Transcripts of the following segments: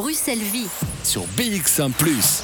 Bruxelles Vie. sur BX1 ⁇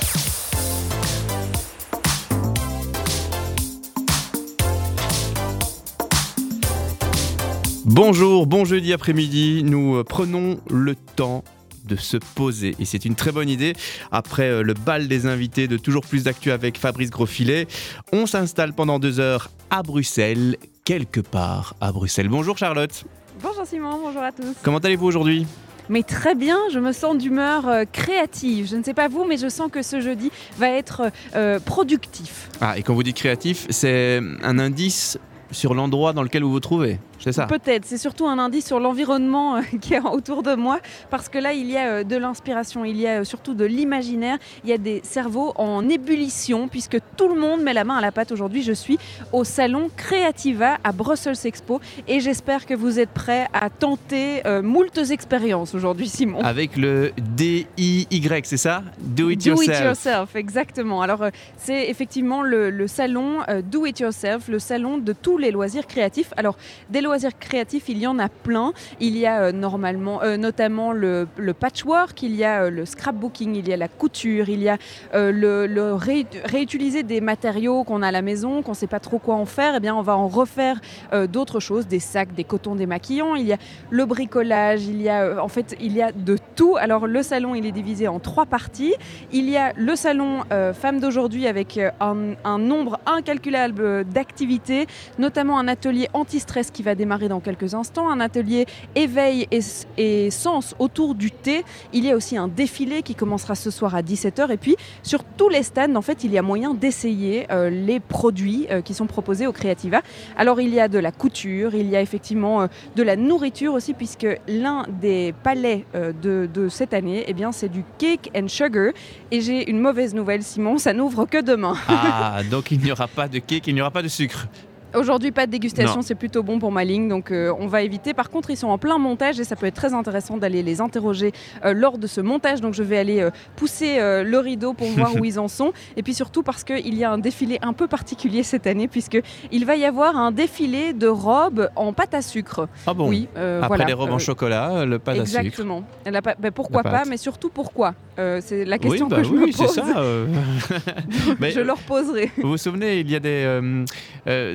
Bonjour, bon jeudi après-midi. Nous euh, prenons le temps de se poser. Et c'est une très bonne idée. Après euh, le bal des invités de Toujours plus d'actu avec Fabrice Grosfilet, on s'installe pendant deux heures à Bruxelles, quelque part à Bruxelles. Bonjour Charlotte. Bonjour Simon, bonjour à tous. Comment allez-vous aujourd'hui? Mais très bien, je me sens d'humeur euh, créative. Je ne sais pas vous, mais je sens que ce jeudi va être euh, productif. Ah, et quand vous dites créatif, c'est un indice sur l'endroit dans lequel vous vous trouvez? C'est ça Peut-être, c'est surtout un indice sur l'environnement euh, qui est autour de moi, parce que là, il y a euh, de l'inspiration, il y a euh, surtout de l'imaginaire, il y a des cerveaux en ébullition, puisque tout le monde met la main à la pâte aujourd'hui. Je suis au salon Creativa à Brussels Expo, et j'espère que vous êtes prêts à tenter moultes expériences aujourd'hui, Simon. Avec le DIY, c'est ça? Do it Do yourself. it yourself, exactement. Alors, c'est effectivement le, le salon Do it yourself, le salon de tous les loisirs créatifs. Alors, des loisirs créatifs, il y en a plein. Il y a euh, normalement, euh, notamment le, patchwork, il y a euh, le scrapbooking, il y a la couture, il y a le, le ré- réutiliser des matériaux qu'on a à la maison, qu'on ne sait pas trop quoi en faire. Eh bien, on va en refaire d'autres choses, des sacs, des cotons démaquillants. Il y a le bricolage, il y a, en fait, il y a de tout. Alors, le salon, il est divisé en trois parties. Il y a le salon euh, Femmes d'aujourd'hui avec un, un nombre incalculable d'activités, notamment un atelier anti-stress qui va démarrer dans quelques instants, un atelier éveil et, sens autour du thé. Il y a aussi un défilé qui commencera ce soir à 17h. Et puis, sur tous les stands, en fait, il y a moyen d'essayer euh, les produits euh, qui sont proposés au Creativa. Alors, il y a de la couture, il y a effectivement euh, de la nourriture aussi, puisque l'un des palais de, de cette année, eh bien, c'est du cake and sugar. Et j'ai une mauvaise nouvelle, Simon, ça n'ouvre que demain. Ah, donc il n'y aura pas de cake, il n'y aura pas de sucre. Aujourd'hui, pas de dégustation, c'est plutôt bon pour ma ligne, donc euh, on va éviter. Par contre, ils sont en plein montage et ça peut être très intéressant d'aller les interroger euh, lors de ce montage. Donc je vais aller euh, pousser le rideau pour voir où ils en sont. Et puis surtout parce qu'il y a un défilé un peu particulier cette année, puisqu'il va y avoir un défilé de robes en pâte à sucre. Ah bon Oui, Après voilà. les robes en chocolat, le pas à sucre. Exactement. Ben, pourquoi pas, pâte. mais surtout pourquoi C'est la question oui, bah que je oui, me oui, c'est pose. ça. je leur poserai. Vous vous souvenez, il y a des,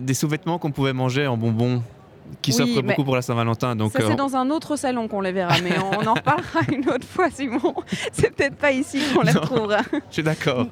des sous-vêtements qu'on pouvait manger en bonbons qui Oui, s'offrent beaucoup pour la Saint-Valentin. Donc, Ça, c'est euh, dans un autre salon qu'on les verra, mais on en reparlera une autre fois, Simon. C'est peut-être pas ici qu'on les retrouvera. je suis d'accord.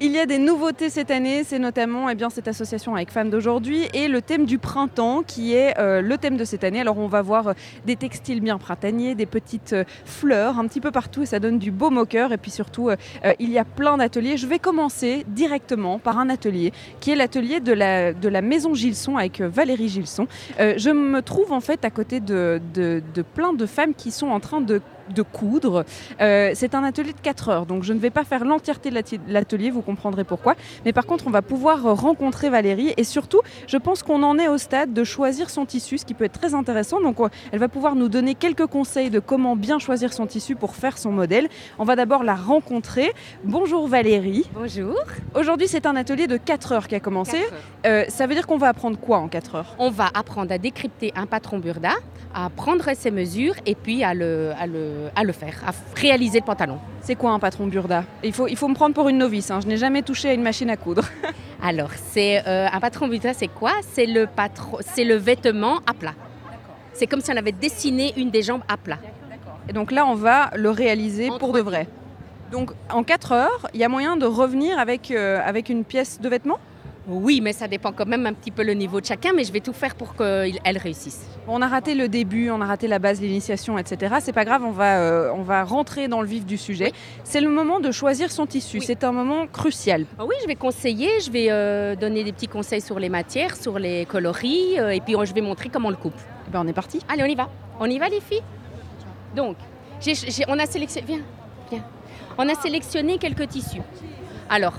Il y a des nouveautés cette année, c'est notamment eh bien, cette association avec Femmes d'aujourd'hui et le thème du printemps qui est euh, le thème de cette année. Alors on va voir euh, des textiles bien printaniers, des petites euh, fleurs un petit peu partout et ça donne du beau moqueur. Et puis surtout, il y a plein d'ateliers. Je vais commencer directement par un atelier qui est l'atelier de la, de la maison Gilson avec Valérie Gilson. Je me trouve en fait à côté de, de plein de femmes qui sont en train de de coudre. Euh, c'est un atelier de 4 heures, donc je ne vais pas faire l'entièreté de l'atelier, vous comprendrez pourquoi. Mais par contre, on va pouvoir rencontrer Valérie et surtout, je pense qu'on en est au stade de choisir son tissu, ce qui peut être très intéressant. Donc, elle va pouvoir nous donner quelques conseils de comment bien choisir son tissu pour faire son modèle. On va d'abord la rencontrer. Bonjour Valérie. Bonjour. Aujourd'hui, c'est un atelier de 4 heures qui a commencé. Euh, ça veut dire qu'on va apprendre quoi en 4 heures? On va apprendre à décrypter un patron burda, à prendre ses mesures et puis à le, à le, à le faire, à réaliser le pantalon. C'est quoi un patron burda? Il faut, il faut me prendre pour une novice. hein. Je n'ai jamais touché à une machine à coudre. Alors, c'est euh, un patron burda, c'est quoi? C'est le patron, le vêtement à plat. C'est comme si on avait dessiné une des jambes à plat. Et donc là, on va le réaliser pour de 3D. vrai. Donc en 4 heures, il y a moyen de revenir avec, euh, avec une pièce de vêtement? Oui, mais ça dépend quand même un petit peu le niveau de chacun, mais je vais tout faire pour qu'elle réussisse. On a raté le début, on a raté la base, l'initiation, etc. C'est pas grave, on va, euh, on va rentrer dans le vif du sujet. C'est le moment de choisir son tissu. Oui. C'est un moment crucial. Ah Oui, je vais conseiller, je vais euh, donner des petits conseils sur les matières, sur les coloris, euh, et puis je vais montrer comment on le coupe. Eh ben, on est parti. Allez, on y va. On y va, les filles? Donc, on, a sélectionné, viens, viens. on a sélectionné quelques tissus. Alors,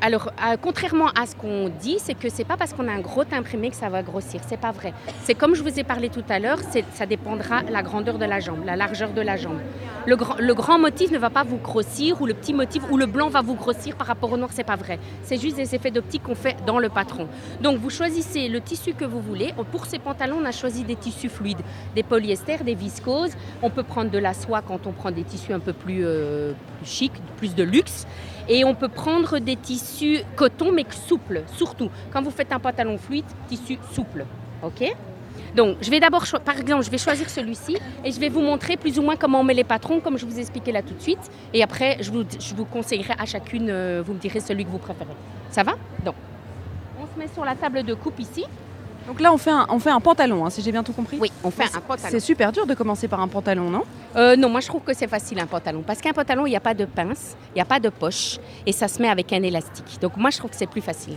Alors, euh, contrairement à ce qu'on dit, c'est que c'est pas parce qu'on a un gros imprimé que ça va grossir. C'est pas vrai. C'est comme je vous ai parlé tout à l'heure, ça dépendra la grandeur de la jambe, la largeur de la jambe. Le, grand- le grand motif ne va pas vous grossir, ou le petit motif, ou le blanc va vous grossir par rapport au noir. C'est pas vrai. C'est juste des effets d'optique qu'on fait dans le patron. Donc, vous choisissez le tissu que vous voulez. Pour ces pantalons, on a choisi des tissus fluides, des polyesters, des viscoses. On peut prendre de la soie quand on prend des tissus un peu plus euh, chic, plus de luxe. Et on peut prendre des tissus coton, mais souples, surtout. Quand vous faites un pantalon fluide, tissu souple. OK? Donc, je vais d'abord, par exemple, je vais choisir celui-ci et je vais vous montrer plus ou moins comment on met les patrons, comme je vous ai expliqué là tout de suite. Et après, je vous, je conseillerai à chacune, euh, vous me direz celui que vous préférez. Ça va? Donc, on se met sur la table de coupe ici. Donc là, on fait un, on fait un pantalon, hein, si j'ai bien tout compris. Oui, on fait un pantalon. C'est super dur de commencer par un pantalon, non? Euh, non, moi je trouve que c'est facile un pantalon. Parce qu'un pantalon, il n'y a pas de pince, il n'y a pas de poche et ça se met avec un élastique. Donc moi je trouve que c'est plus facile.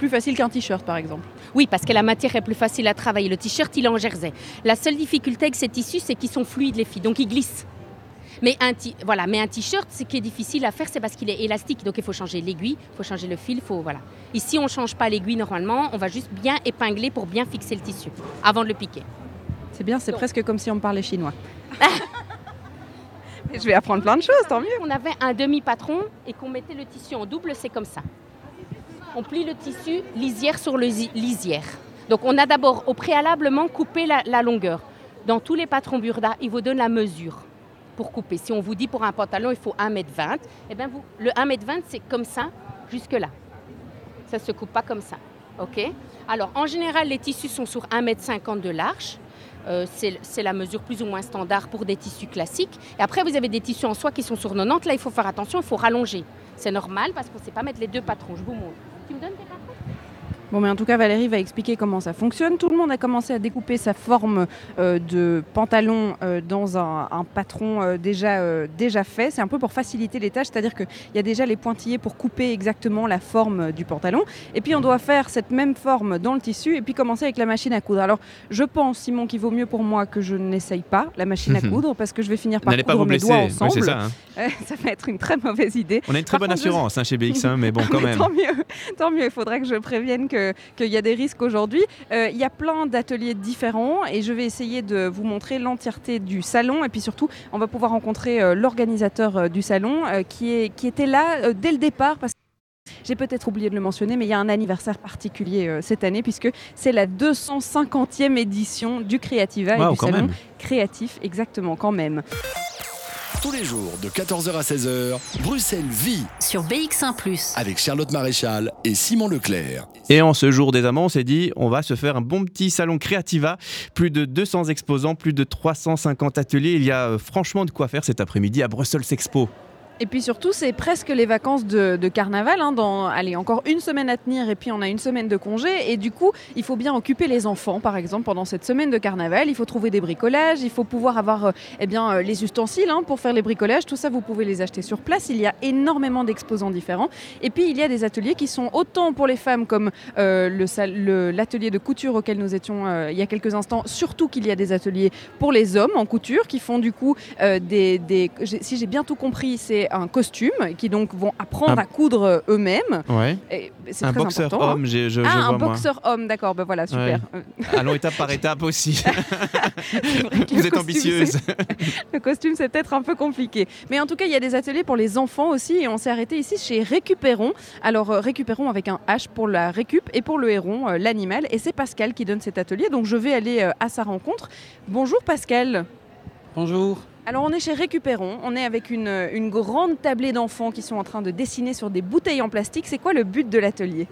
Plus facile qu'un t-shirt, par exemple. Oui, parce que la matière est plus facile à travailler. Le t-shirt, il est en jersey. La seule difficulté avec ces tissus, c'est qu'ils sont fluides, les filles, donc ils glissent. Mais un, voilà, mais un t-shirt, ce qui est difficile à faire, c'est parce qu'il est élastique. Donc il faut changer l'aiguille, il faut changer le fil, il faut voilà. Ici, on ne change pas l'aiguille normalement, on va juste bien épingler pour bien fixer le tissu avant de le piquer. C'est bien, c'est presque comme si on parlait chinois. Mais je vais apprendre plein de choses, tant mieux. On avait un demi-patron et qu'on mettait le tissu en double, c'est comme ça. On plie le tissu lisière sur le lisière. Donc on a d'abord au préalablement coupé la, la longueur. Dans tous les patrons Burda, ils vous donnent la mesure couper. Si on vous dit pour un pantalon, il faut 1m20, eh bien le 1m20, c'est comme ça jusque-là. Ça ne se coupe pas comme ça. Alors en général, les tissus sont sur 1m50 de large. Euh, c'est la mesure plus ou moins standard pour des tissus classiques. Et après, vous avez des tissus en soie qui sont sur 90. Là, il faut faire attention, il faut rallonger. C'est normal parce qu'on ne sait pas mettre les deux patrons. Je vous montre. Bon, mais en tout cas, Valérie va expliquer comment ça fonctionne. Tout le monde a commencé à découper sa forme euh, de pantalon euh, dans un, un patron euh, déjà, déjà fait. C'est un peu pour faciliter les tâches, c'est-à-dire qu'il y a déjà les pointillés pour couper exactement la forme du pantalon. Et puis, on doit faire cette même forme dans le tissu et puis commencer avec la machine à coudre. Alors, je pense, Simon, qu'il vaut mieux pour moi que je n'essaye pas la machine à coudre parce que je vais finir par N'allez pas coudre vous mes blesser. doigts ensemble. c'est ça. hein. Euh, ça va être une très mauvaise idée. On a une très Par bonne contre, je- assurance hein, chez BX1, mais bon, quand Mais même. Tant mieux, tant mieux. Il faudra que je prévienne que- qu'il y a des risques aujourd'hui. Euh, Il y a plein d'ateliers différents et je vais essayer de vous montrer l'entièreté du salon. Et puis surtout, on va pouvoir rencontrer euh, l'organisateur euh, du salon euh, qui, est, qui était là euh, dès le départ. Parce j'ai peut-être oublié de le mentionner, mais il y a un anniversaire particulier euh, cette année puisque c'est la 250e édition du Creativa et du salon même. créatif, exactement, quand même. Tous les jours de 14h à 16h, Bruxelles vit sur BX1 ⁇ avec Charlotte Maréchal et Simon Leclerc. Et en ce jour des amants, on s'est dit, on va se faire un bon petit salon Creativa. Plus de 200 exposants, plus de 350 ateliers. Il y a euh, franchement de quoi faire cet après-midi à Brussels Expo. Et puis surtout, c'est presque les vacances de, carnaval. hein, allez, encore une semaine à tenir et puis on a une semaine de congé. Et du coup, il faut bien occuper les enfants, par exemple, pendant cette semaine de carnaval. Il faut trouver des bricolages, il faut pouvoir avoir euh, eh bien, euh, les ustensiles hein, pour faire les bricolages. Tout ça, vous pouvez les acheter sur place. Il y a énormément d'exposants différents. Et puis, il y a des ateliers qui sont autant pour les femmes comme euh, l'atelier de couture auquel nous étions il y a quelques instants. Surtout qu'il y a des ateliers pour les hommes en couture qui font du coup des, si j'ai bien tout compris, c'est un costume qui donc vont apprendre Un- à coudre euh, eux-mêmes. Ouais. C'est Un très boxeur important, hein. homme, j'ai- je, je Ah, un vois moi. boxeur homme, d'accord, ben voilà, super. Allons étape par étape aussi. Vous êtes costume, ambitieuse. Le costume, c'est peut-être un peu compliqué. Mais en tout cas, il y a des ateliers pour les enfants aussi. Et on s'est arrêté ici chez Récupérons. Alors, euh, Récupérons avec un H pour la récup et pour le héron, euh, l'animal. Et c'est Pascal qui donne cet atelier. Donc, je vais aller euh, à sa rencontre. Bonjour Pascal. Bonjour. Alors on est chez Récupérons, on est avec une, une grande tablée d'enfants qui sont en train de dessiner sur des bouteilles en plastique. C'est quoi le but de l'atelier?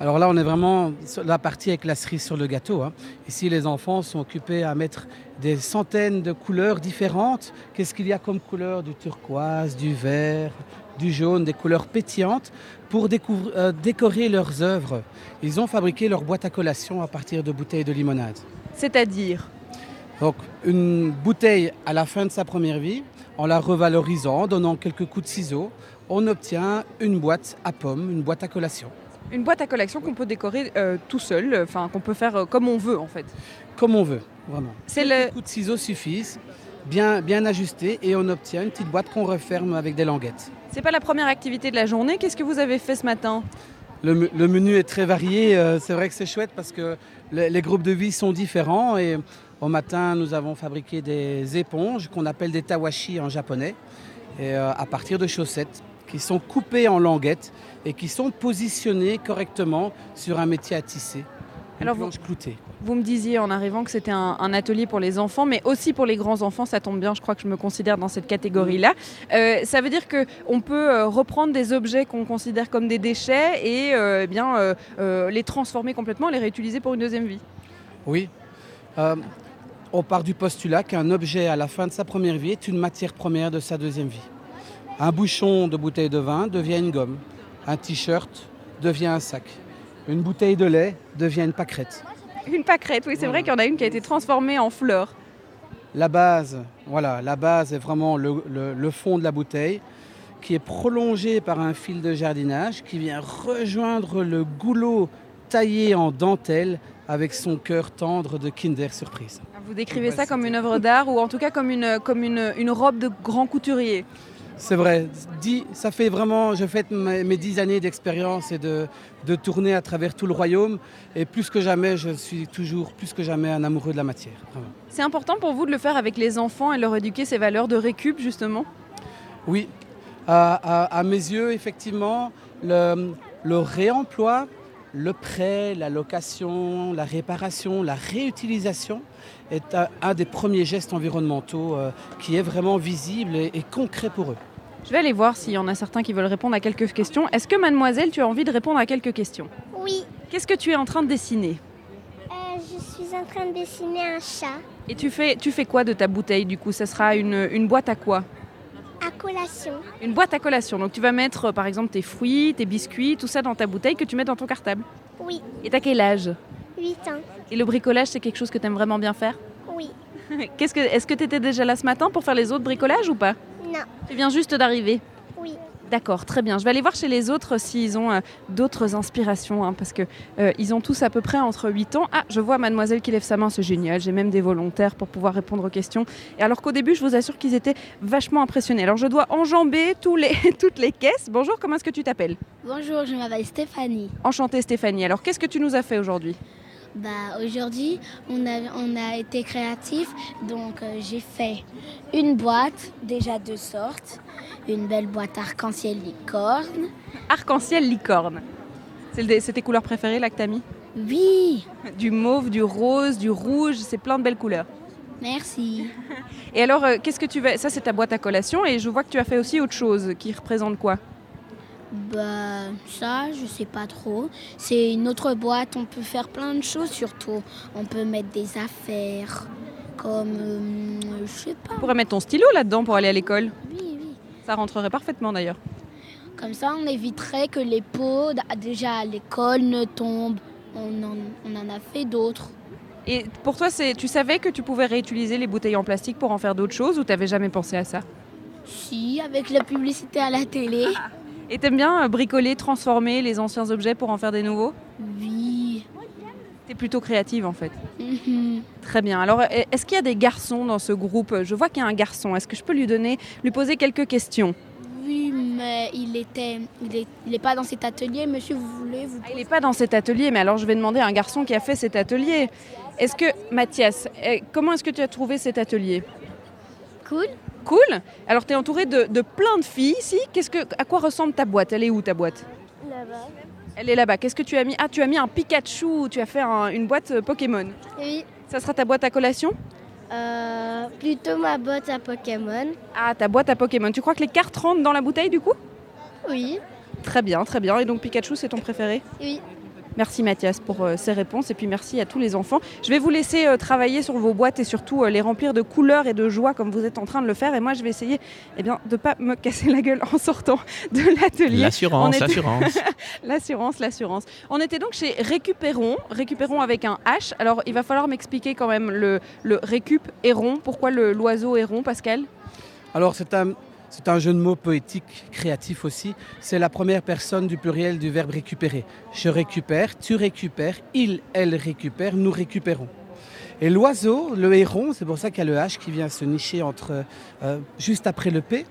Alors là, on est vraiment sur la partie avec la cerise sur le gâteau. hein. Ici, les enfants sont occupés à mettre des centaines de couleurs différentes. Qu'est-ce qu'il y a comme couleur? Du turquoise, du vert, du jaune, des couleurs pétillantes pour euh, décorer leurs œuvres. Ils ont fabriqué leur boîte à collation à partir de bouteilles de limonade. C'est-à-dire? Donc, une bouteille à la fin de sa première vie, en la revalorisant, en donnant quelques coups de ciseaux, on obtient une boîte à pommes, une boîte à collation. une boîte à collection qu'on peut décorer euh, tout seul, enfin qu'on peut faire euh, comme on veut en fait. Comme on veut, vraiment. C'est le... coups de ciseaux suffisent bien, bien et on obtient une petite boîte qu'on referme avec des languettes. C'est pas la première activité de la journée. Qu'est-ce que vous avez fait ce matin? Le, me- le menu est très varié. euh, C'est vrai que c'est chouette parce que les, les groupes de vie sont différents. Et au matin, nous avons fabriqué des éponges qu'on appelle des tawashi en japonais, et, euh, à partir de chaussettes qui sont coupées en languettes et qui sont positionnées correctement sur un métier à tisser. Une Alors vous- cloutée. Vous me disiez en arrivant que c'était un, un atelier pour les enfants, mais aussi pour les grands enfants. Ça tombe bien, je crois que je me considère dans cette catégorie-là. Euh, ça veut dire que on peut euh, reprendre des objets qu'on considère comme des déchets et euh, eh bien euh, les transformer complètement, les réutiliser pour une deuxième vie. Oui. On part du postulat qu'un objet à la fin de sa première vie est une matière première de sa deuxième vie. Un bouchon de bouteille de vin devient une gomme. Un t-shirt devient un sac. Une bouteille de lait devient une pâquerette. Une pâquerette, oui, c'est vrai qu'il y en a une qui a été transformée en fleur. La base, voilà, la base est vraiment le, le- le fond de la bouteille qui est prolongé par un fil de jardinage qui vient rejoindre le goulot taillé en dentelle avec son cœur tendre de Kinder Surprise. Vous décrivez ça comme une œuvre d'art ou en tout cas comme une, comme une, une robe de grand couturier? C'est vrai. Dix- ça fait vraiment, je fête mes dix années d'expérience et de, de tourner à travers tout le royaume. Et plus que jamais, je suis toujours plus que jamais un amoureux de la matière. vraiment. C'est important pour vous de le faire avec les enfants et leur éduquer ces valeurs de récup justement? Oui, à, à- à mes yeux, effectivement, le, le réemploi, le prêt, la location, la réparation, la réutilisation est un, un des premiers gestes environnementaux euh, qui est vraiment visible et- et concret pour eux. Je vais aller voir s'il y en a certains qui veulent répondre à quelques questions. Est-ce que mademoiselle, tu as envie de répondre à quelques questions? Oui, Qu'est-ce que tu es en train de dessiner? Euh, je suis en train de dessiner un chat. Et tu fais, tu fais quoi de ta bouteille du coup? Ça sera une, une boîte à quoi? À collation. Une boîte à collation. Donc tu vas mettre euh, par exemple tes fruits, tes biscuits, tout ça dans ta bouteille que tu mets dans ton cartable. Oui, Et t'as quel âge? 8 ans. Et le bricolage, c'est quelque chose que tu aimes vraiment bien faire? Oui, Qu'est-ce que, Est-ce que tu étais déjà là ce matin pour faire les autres bricolages ou pas? Non, Tu viens juste d'arriver. D'accord, très bien. Je vais aller voir chez les autres s'ils ont euh, d'autres inspirations, hein, parce que euh, ils ont tous à peu près entre 8 ans. Ah, je vois mademoiselle qui lève sa main, c'est génial. J'ai même des volontaires pour pouvoir répondre aux questions. Et alors qu'au début, je vous assure qu'ils étaient vachement impressionnés. Alors je dois enjamber tous les, toutes les caisses. Bonjour, comment est-ce que tu t'appelles? Bonjour, je m'appelle Stéphanie. Enchantée Stéphanie. Alors qu'est-ce que tu nous as fait aujourd'hui? Bah, aujourd'hui, on a, on a été créatifs, donc euh, j'ai fait une boîte, déjà de sortes, une belle boîte arc-en-ciel licorne. Arc-en-ciel licorne. C'est tes couleurs préférées là que t'as mis? Oui, Du mauve, du rose, du rouge, c'est plein de belles couleurs. merci. Et alors, euh, qu'est-ce que tu vas... Ça, c'est ta boîte à collation et je vois que tu as fait aussi autre chose qui représente quoi? Bah, ça, je sais pas trop. C'est une autre boîte, on peut faire plein de choses surtout. On peut mettre des affaires, comme, euh, je sais pas. Tu pourrais mettre ton stylo là-dedans pour aller à l'école. Oui. Ça rentrerait parfaitement d'ailleurs. Comme ça, on éviterait que les pots, déjà à l'école, ne tombent. On en, on en a fait d'autres. Et pour toi, c'est, tu savais que tu pouvais réutiliser les bouteilles en plastique pour en faire d'autres choses ou t'avais jamais pensé à ça? Si, avec la publicité à la télé. Et t'aimes bien euh, bricoler, transformer les anciens objets pour en faire des nouveaux? Oui. T'es plutôt créative en fait. Mhm. Très bien. Alors, est-ce qu'il y a des garçons dans ce groupe? Je vois qu'il y a un garçon. Est-ce que je peux lui donner, lui poser quelques questions? Oui, mais il était, il est, il est pas dans cet atelier, monsieur. Vous voulez vous Ah, Il n'est pas dans cet atelier, mais alors je vais demander à un garçon qui a fait cet atelier. Est-ce que, Mathias, euh, comment est-ce que tu as trouvé cet atelier? Cool. Cool. Alors, tu es entouré de, de plein de filles ici. Qu'est-ce que, à quoi ressemble ta boîte? Elle est où ta boîte? Là-bas. Elle est là-bas. Qu'est-ce que tu as mis? Ah, tu as mis un Pikachu. Tu as fait un- une boîte euh, Pokémon? Oui, Ça sera ta boîte à collation? Euh, plutôt ma botte à Pokémon. Ah, ta boîte à Pokémon. Tu crois que les cartes rentrent dans la bouteille du coup? Oui, Très bien, très bien. Et donc Pikachu, c'est ton préféré? Oui. Merci Mathias pour euh, ces réponses et puis merci à tous les enfants. Je vais vous laisser euh, travailler sur vos boîtes et surtout euh, les remplir de couleurs et de joie comme vous êtes en train de le faire. Et moi, je vais essayer eh bien, de ne pas me casser la gueule en sortant de l'atelier. On L'assurance, était- l'assurance. L'assurance, l'assurance. On était donc chez Récupérons, Récupérons avec un H. Alors, il va falloir m'expliquer quand même le, le récup héron. Pourquoi le- l'oiseau héron, Pascal? Alors c'est un, c'est un jeu de mots poétique, créatif aussi. C'est la première personne du pluriel du verbe récupérer. Je récupère, tu récupères, il, elle récupère, nous récupérons. Et l'oiseau, le héron, c'est pour ça qu'il y a le H qui vient se nicher euh, juste après le P,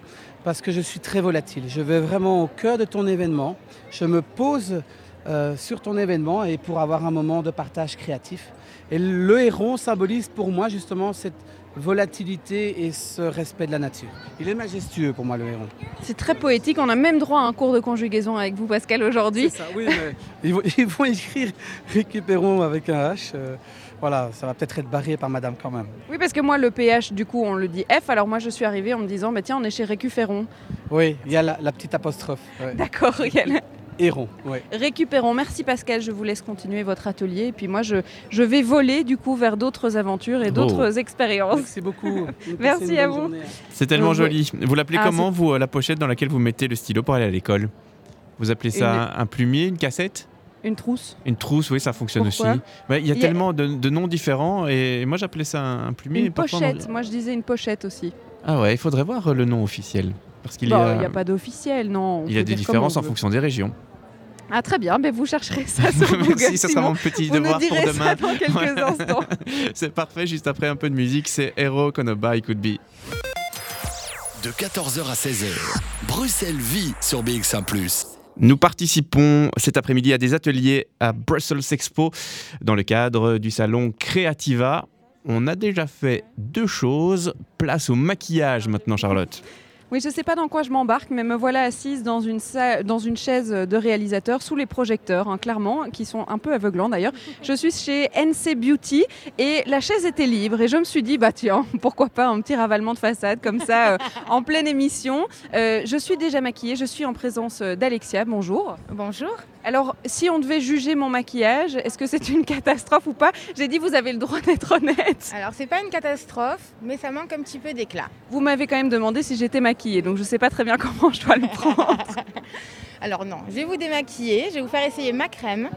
parce que je suis très volatile. Je vais vraiment au cœur de ton événement. Je me pose euh, sur ton événement et pour avoir un moment de partage créatif. Et le héron symbolise pour moi justement cette volatilité et ce respect de la nature. Il est majestueux pour moi le héron. C'est très poétique. On a même droit à un cours de conjugaison avec vous, Pascal, aujourd'hui. Oui, mais ils, vont, ils vont écrire récupérons avec un H. euh, voilà, ça va peut-être être barré par madame quand même. Oui, parce que moi, le PH, du coup, on le dit F. Alors moi, je suis arrivée en me disant, bah, tiens, on est chez Récupérons. Oui, il y a la, la petite apostrophe. ouais. D'accord, regarde. Héron. Récupérons. Merci Pascal, je vous laisse continuer votre atelier. Et puis moi, je, je vais voler du coup vers d'autres aventures et d'autres expériences. Merci beaucoup. Merci à vous. C'est tellement joli. Vous l'appelez Ah, comment, vous, la pochette dans laquelle vous mettez le stylo pour aller à l'école? Vous appelez ça un plumier, une cassette? Une trousse. Une trousse, oui, ça fonctionne Pourquoi? Aussi. Il y a Il y a- tellement de, de noms différents et moi j'appelais ça un, un plumier. Une on- pochette. Moi, je disais une pochette aussi. Ah ouais, il faudrait voir le nom officiel. Parce qu'il Bon, y a, il n'y a pas d'officiel, non. on il y a des différences en fonction des régions. Ah, très bien, mais vous chercherez ça sur Google. Merci, ça sera mon petit Vous nous devoir pour ça demain. dans quelques Voilà. instants. C'est parfait, juste après un peu de musique, c'est Hero Konoba, it could be. De 14h à 16h, Bruxelles vit sur BX1 ⁇ Nous participons cet après-midi à des ateliers à Brussels Expo dans le cadre du salon Creativa. On a déjà fait deux choses. Place au maquillage maintenant, Charlotte. Oui, je ne sais pas dans quoi je m'embarque, mais me voilà assise dans une, sa- dans une chaise de réalisateur sous les projecteurs, hein, clairement, qui sont un peu aveuglants d'ailleurs. Je suis chez NC Beauty et la chaise était libre et je me suis dit, bah tiens, pourquoi pas un petit ravalement de façade comme ça euh, en pleine émission. Euh, je suis déjà maquillée, je suis en présence euh, d'Alexia, bonjour. Bonjour. Alors, si on devait juger mon maquillage, est-ce que c'est une catastrophe ou pas? J'ai dit, vous avez le droit d'être honnête. Alors c'est pas une catastrophe, mais ça manque un petit peu d'éclat. Vous m'avez quand même demandé si j'étais maquillée, donc je ne sais pas très bien comment je dois le prendre. Alors non, je vais vous démaquiller, je vais vous faire essayer ma crème.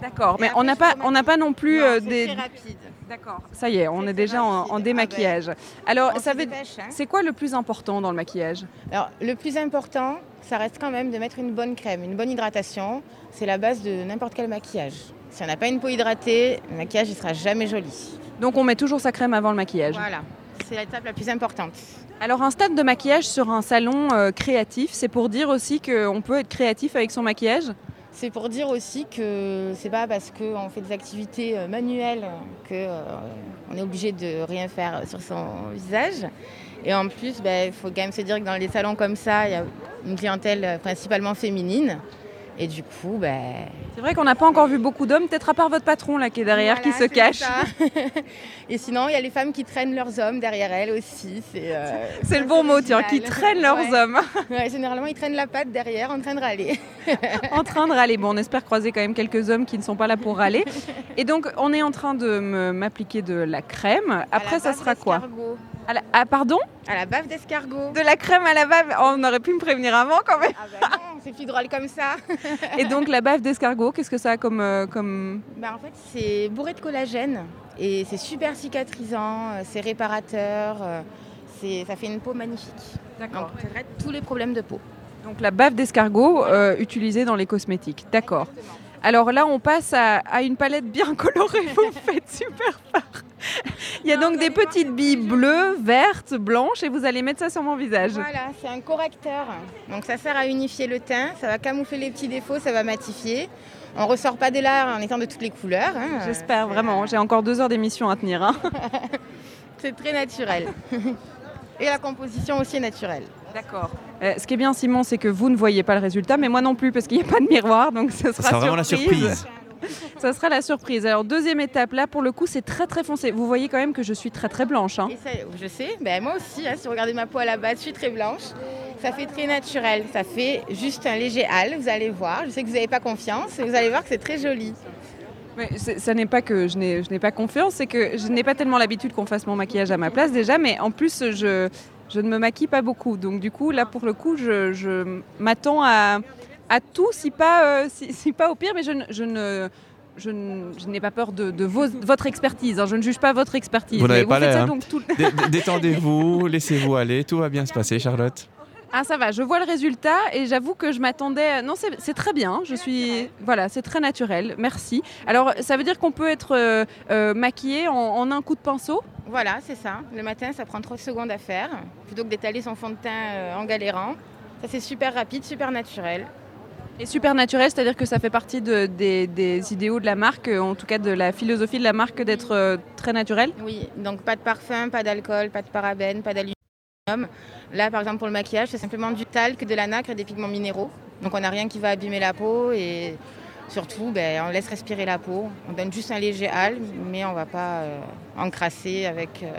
D'accord, mais on n'a pas, je on n'a pas non plus Non, euh, des. très rapide. D'accord. Ça y est, on est déjà en, Ah démaquillage. Alors, On ça veut. hein. C'est quoi le plus important dans le maquillage? Alors le plus important, ça reste quand même de mettre une bonne crème, une bonne hydratation. C'est la base de n'importe quel maquillage. Si on n'a pas une peau hydratée, le maquillage ne sera jamais joli. Donc, on met toujours sa crème avant le maquillage. Voilà, c'est l'étape la plus importante. Alors, un stade de maquillage sur un salon euh, créatif, c'est pour dire aussi qu'on peut être créatif avec son maquillage? C'est pour dire aussi que c'est pas parce qu'on fait des activités euh, manuelles qu'on est obligé de rien faire sur son visage. Et en plus, ben, il faut quand même se dire que dans les salons comme ça, il y a une clientèle euh, principalement féminine. Et du coup, ben, C'est vrai qu'on n'a pas encore vu beaucoup d'hommes, peut-être à part votre patron là qui est derrière, voilà, qui se cache. Et sinon, il y a les femmes qui traînent leurs hommes derrière elles aussi. C'est euh, le bon mot, tiens, qui traînent leurs Ouais. hommes Ouais, généralement, ils traînent la patte derrière en train de râler. en train de râler. Bon, on espère croiser quand même quelques hommes qui ne sont pas là pour râler. Et donc, on est en train de m'appliquer de la crème. Après, la ça sera quoi? À la- Ah, pardon? À la bave d'escargot. De la crème à la bave Oh, On aurait pu me prévenir avant quand même. Ah bah non, c'est plus drôle comme ça. Et donc, la bave d'escargot, qu'est-ce que ça a comme. euh, comme... Bah, en fait, c'est bourré de collagène et c'est super cicatrisant, euh, c'est réparateur, euh, c'est- ça fait une peau magnifique. Donc, ça traite tous les problèmes de peau. Donc, la bave d'escargot euh, utilisée dans les cosmétiques. D'accord. Exactement. Alors là, on passe à, à une palette bien colorée. Vous me faites super peur. Il y a Non, donc des petites billes bleues, vertes, blanches et vous allez mettre ça sur mon visage. Voilà, c'est un correcteur. Donc ça sert à unifier le teint, ça va camoufler les petits défauts, ça va matifier. On ressort pas de là en étant de toutes les couleurs. hein. J'espère vraiment. J'ai encore deux heures d'émission à tenir. hein. C'est très naturel. Et la composition aussi est naturelle. D'accord. Euh, ce qui est bien, Simon, c'est que vous ne voyez pas le résultat, mais moi non plus, parce qu'il n'y a pas de miroir, donc ce Ça sera sera vraiment la surprise. Ça sera la surprise. Alors, deuxième étape, là, pour le coup, c'est très très foncé. Vous voyez quand même que je suis très très blanche. hein. Et ça, je sais, ben moi aussi, hein, si vous regardez ma peau à la base, je suis très blanche. Ça fait très naturel, ça fait juste un léger hâle, vous allez voir. Je sais que vous n'avez pas confiance, et vous allez voir que c'est très joli. Mais ça n'est pas que je n'ai je n'ai pas confiance, c'est que je n'ai pas tellement l'habitude qu'on fasse mon maquillage à ma place déjà, mais en plus, je, je ne me maquille pas beaucoup. Donc, du coup, là, pour le coup, je, je m'attends à, à tout, si pas, euh, si, si pas au pire, mais je, ne- je ne. Je, ne- je n'ai pas peur de, de vos- votre expertise. hein. Je ne juge pas votre expertise. Vous n'avez pas l'air, hein. tout- Dé- dé- Détendez-vous, laissez-vous aller, tout va bien se passer, Charlotte. Ah ça va, je vois le résultat et j'avoue que je m'attendais... Non, c'est c'est très bien, je suis... Voilà, c'est très naturel, merci. Alors, ça veut dire qu'on peut être euh, euh, maquillé en, en un coup de pinceau? Voilà, c'est ça. Le matin, ça prend 30 secondes à faire, plutôt que d'étaler son fond de teint euh, en galérant. Ça, c'est super rapide, super naturel. Et super naturel, c'est-à-dire que ça fait partie de- des, idéaux de la marque, euh, en tout cas de la philosophie de la marque d'être euh, très naturel Oui, donc pas de parfum, pas d'alcool, pas de parabènes, pas d'aluminium. Là, par exemple, pour le maquillage, c'est simplement du talc, de la nacre et des pigments minéraux. Donc on n'a rien qui va abîmer la peau et surtout, ben, on laisse respirer la peau. On donne juste un léger hâle, mais on ne va pas euh, encrasser avec euh,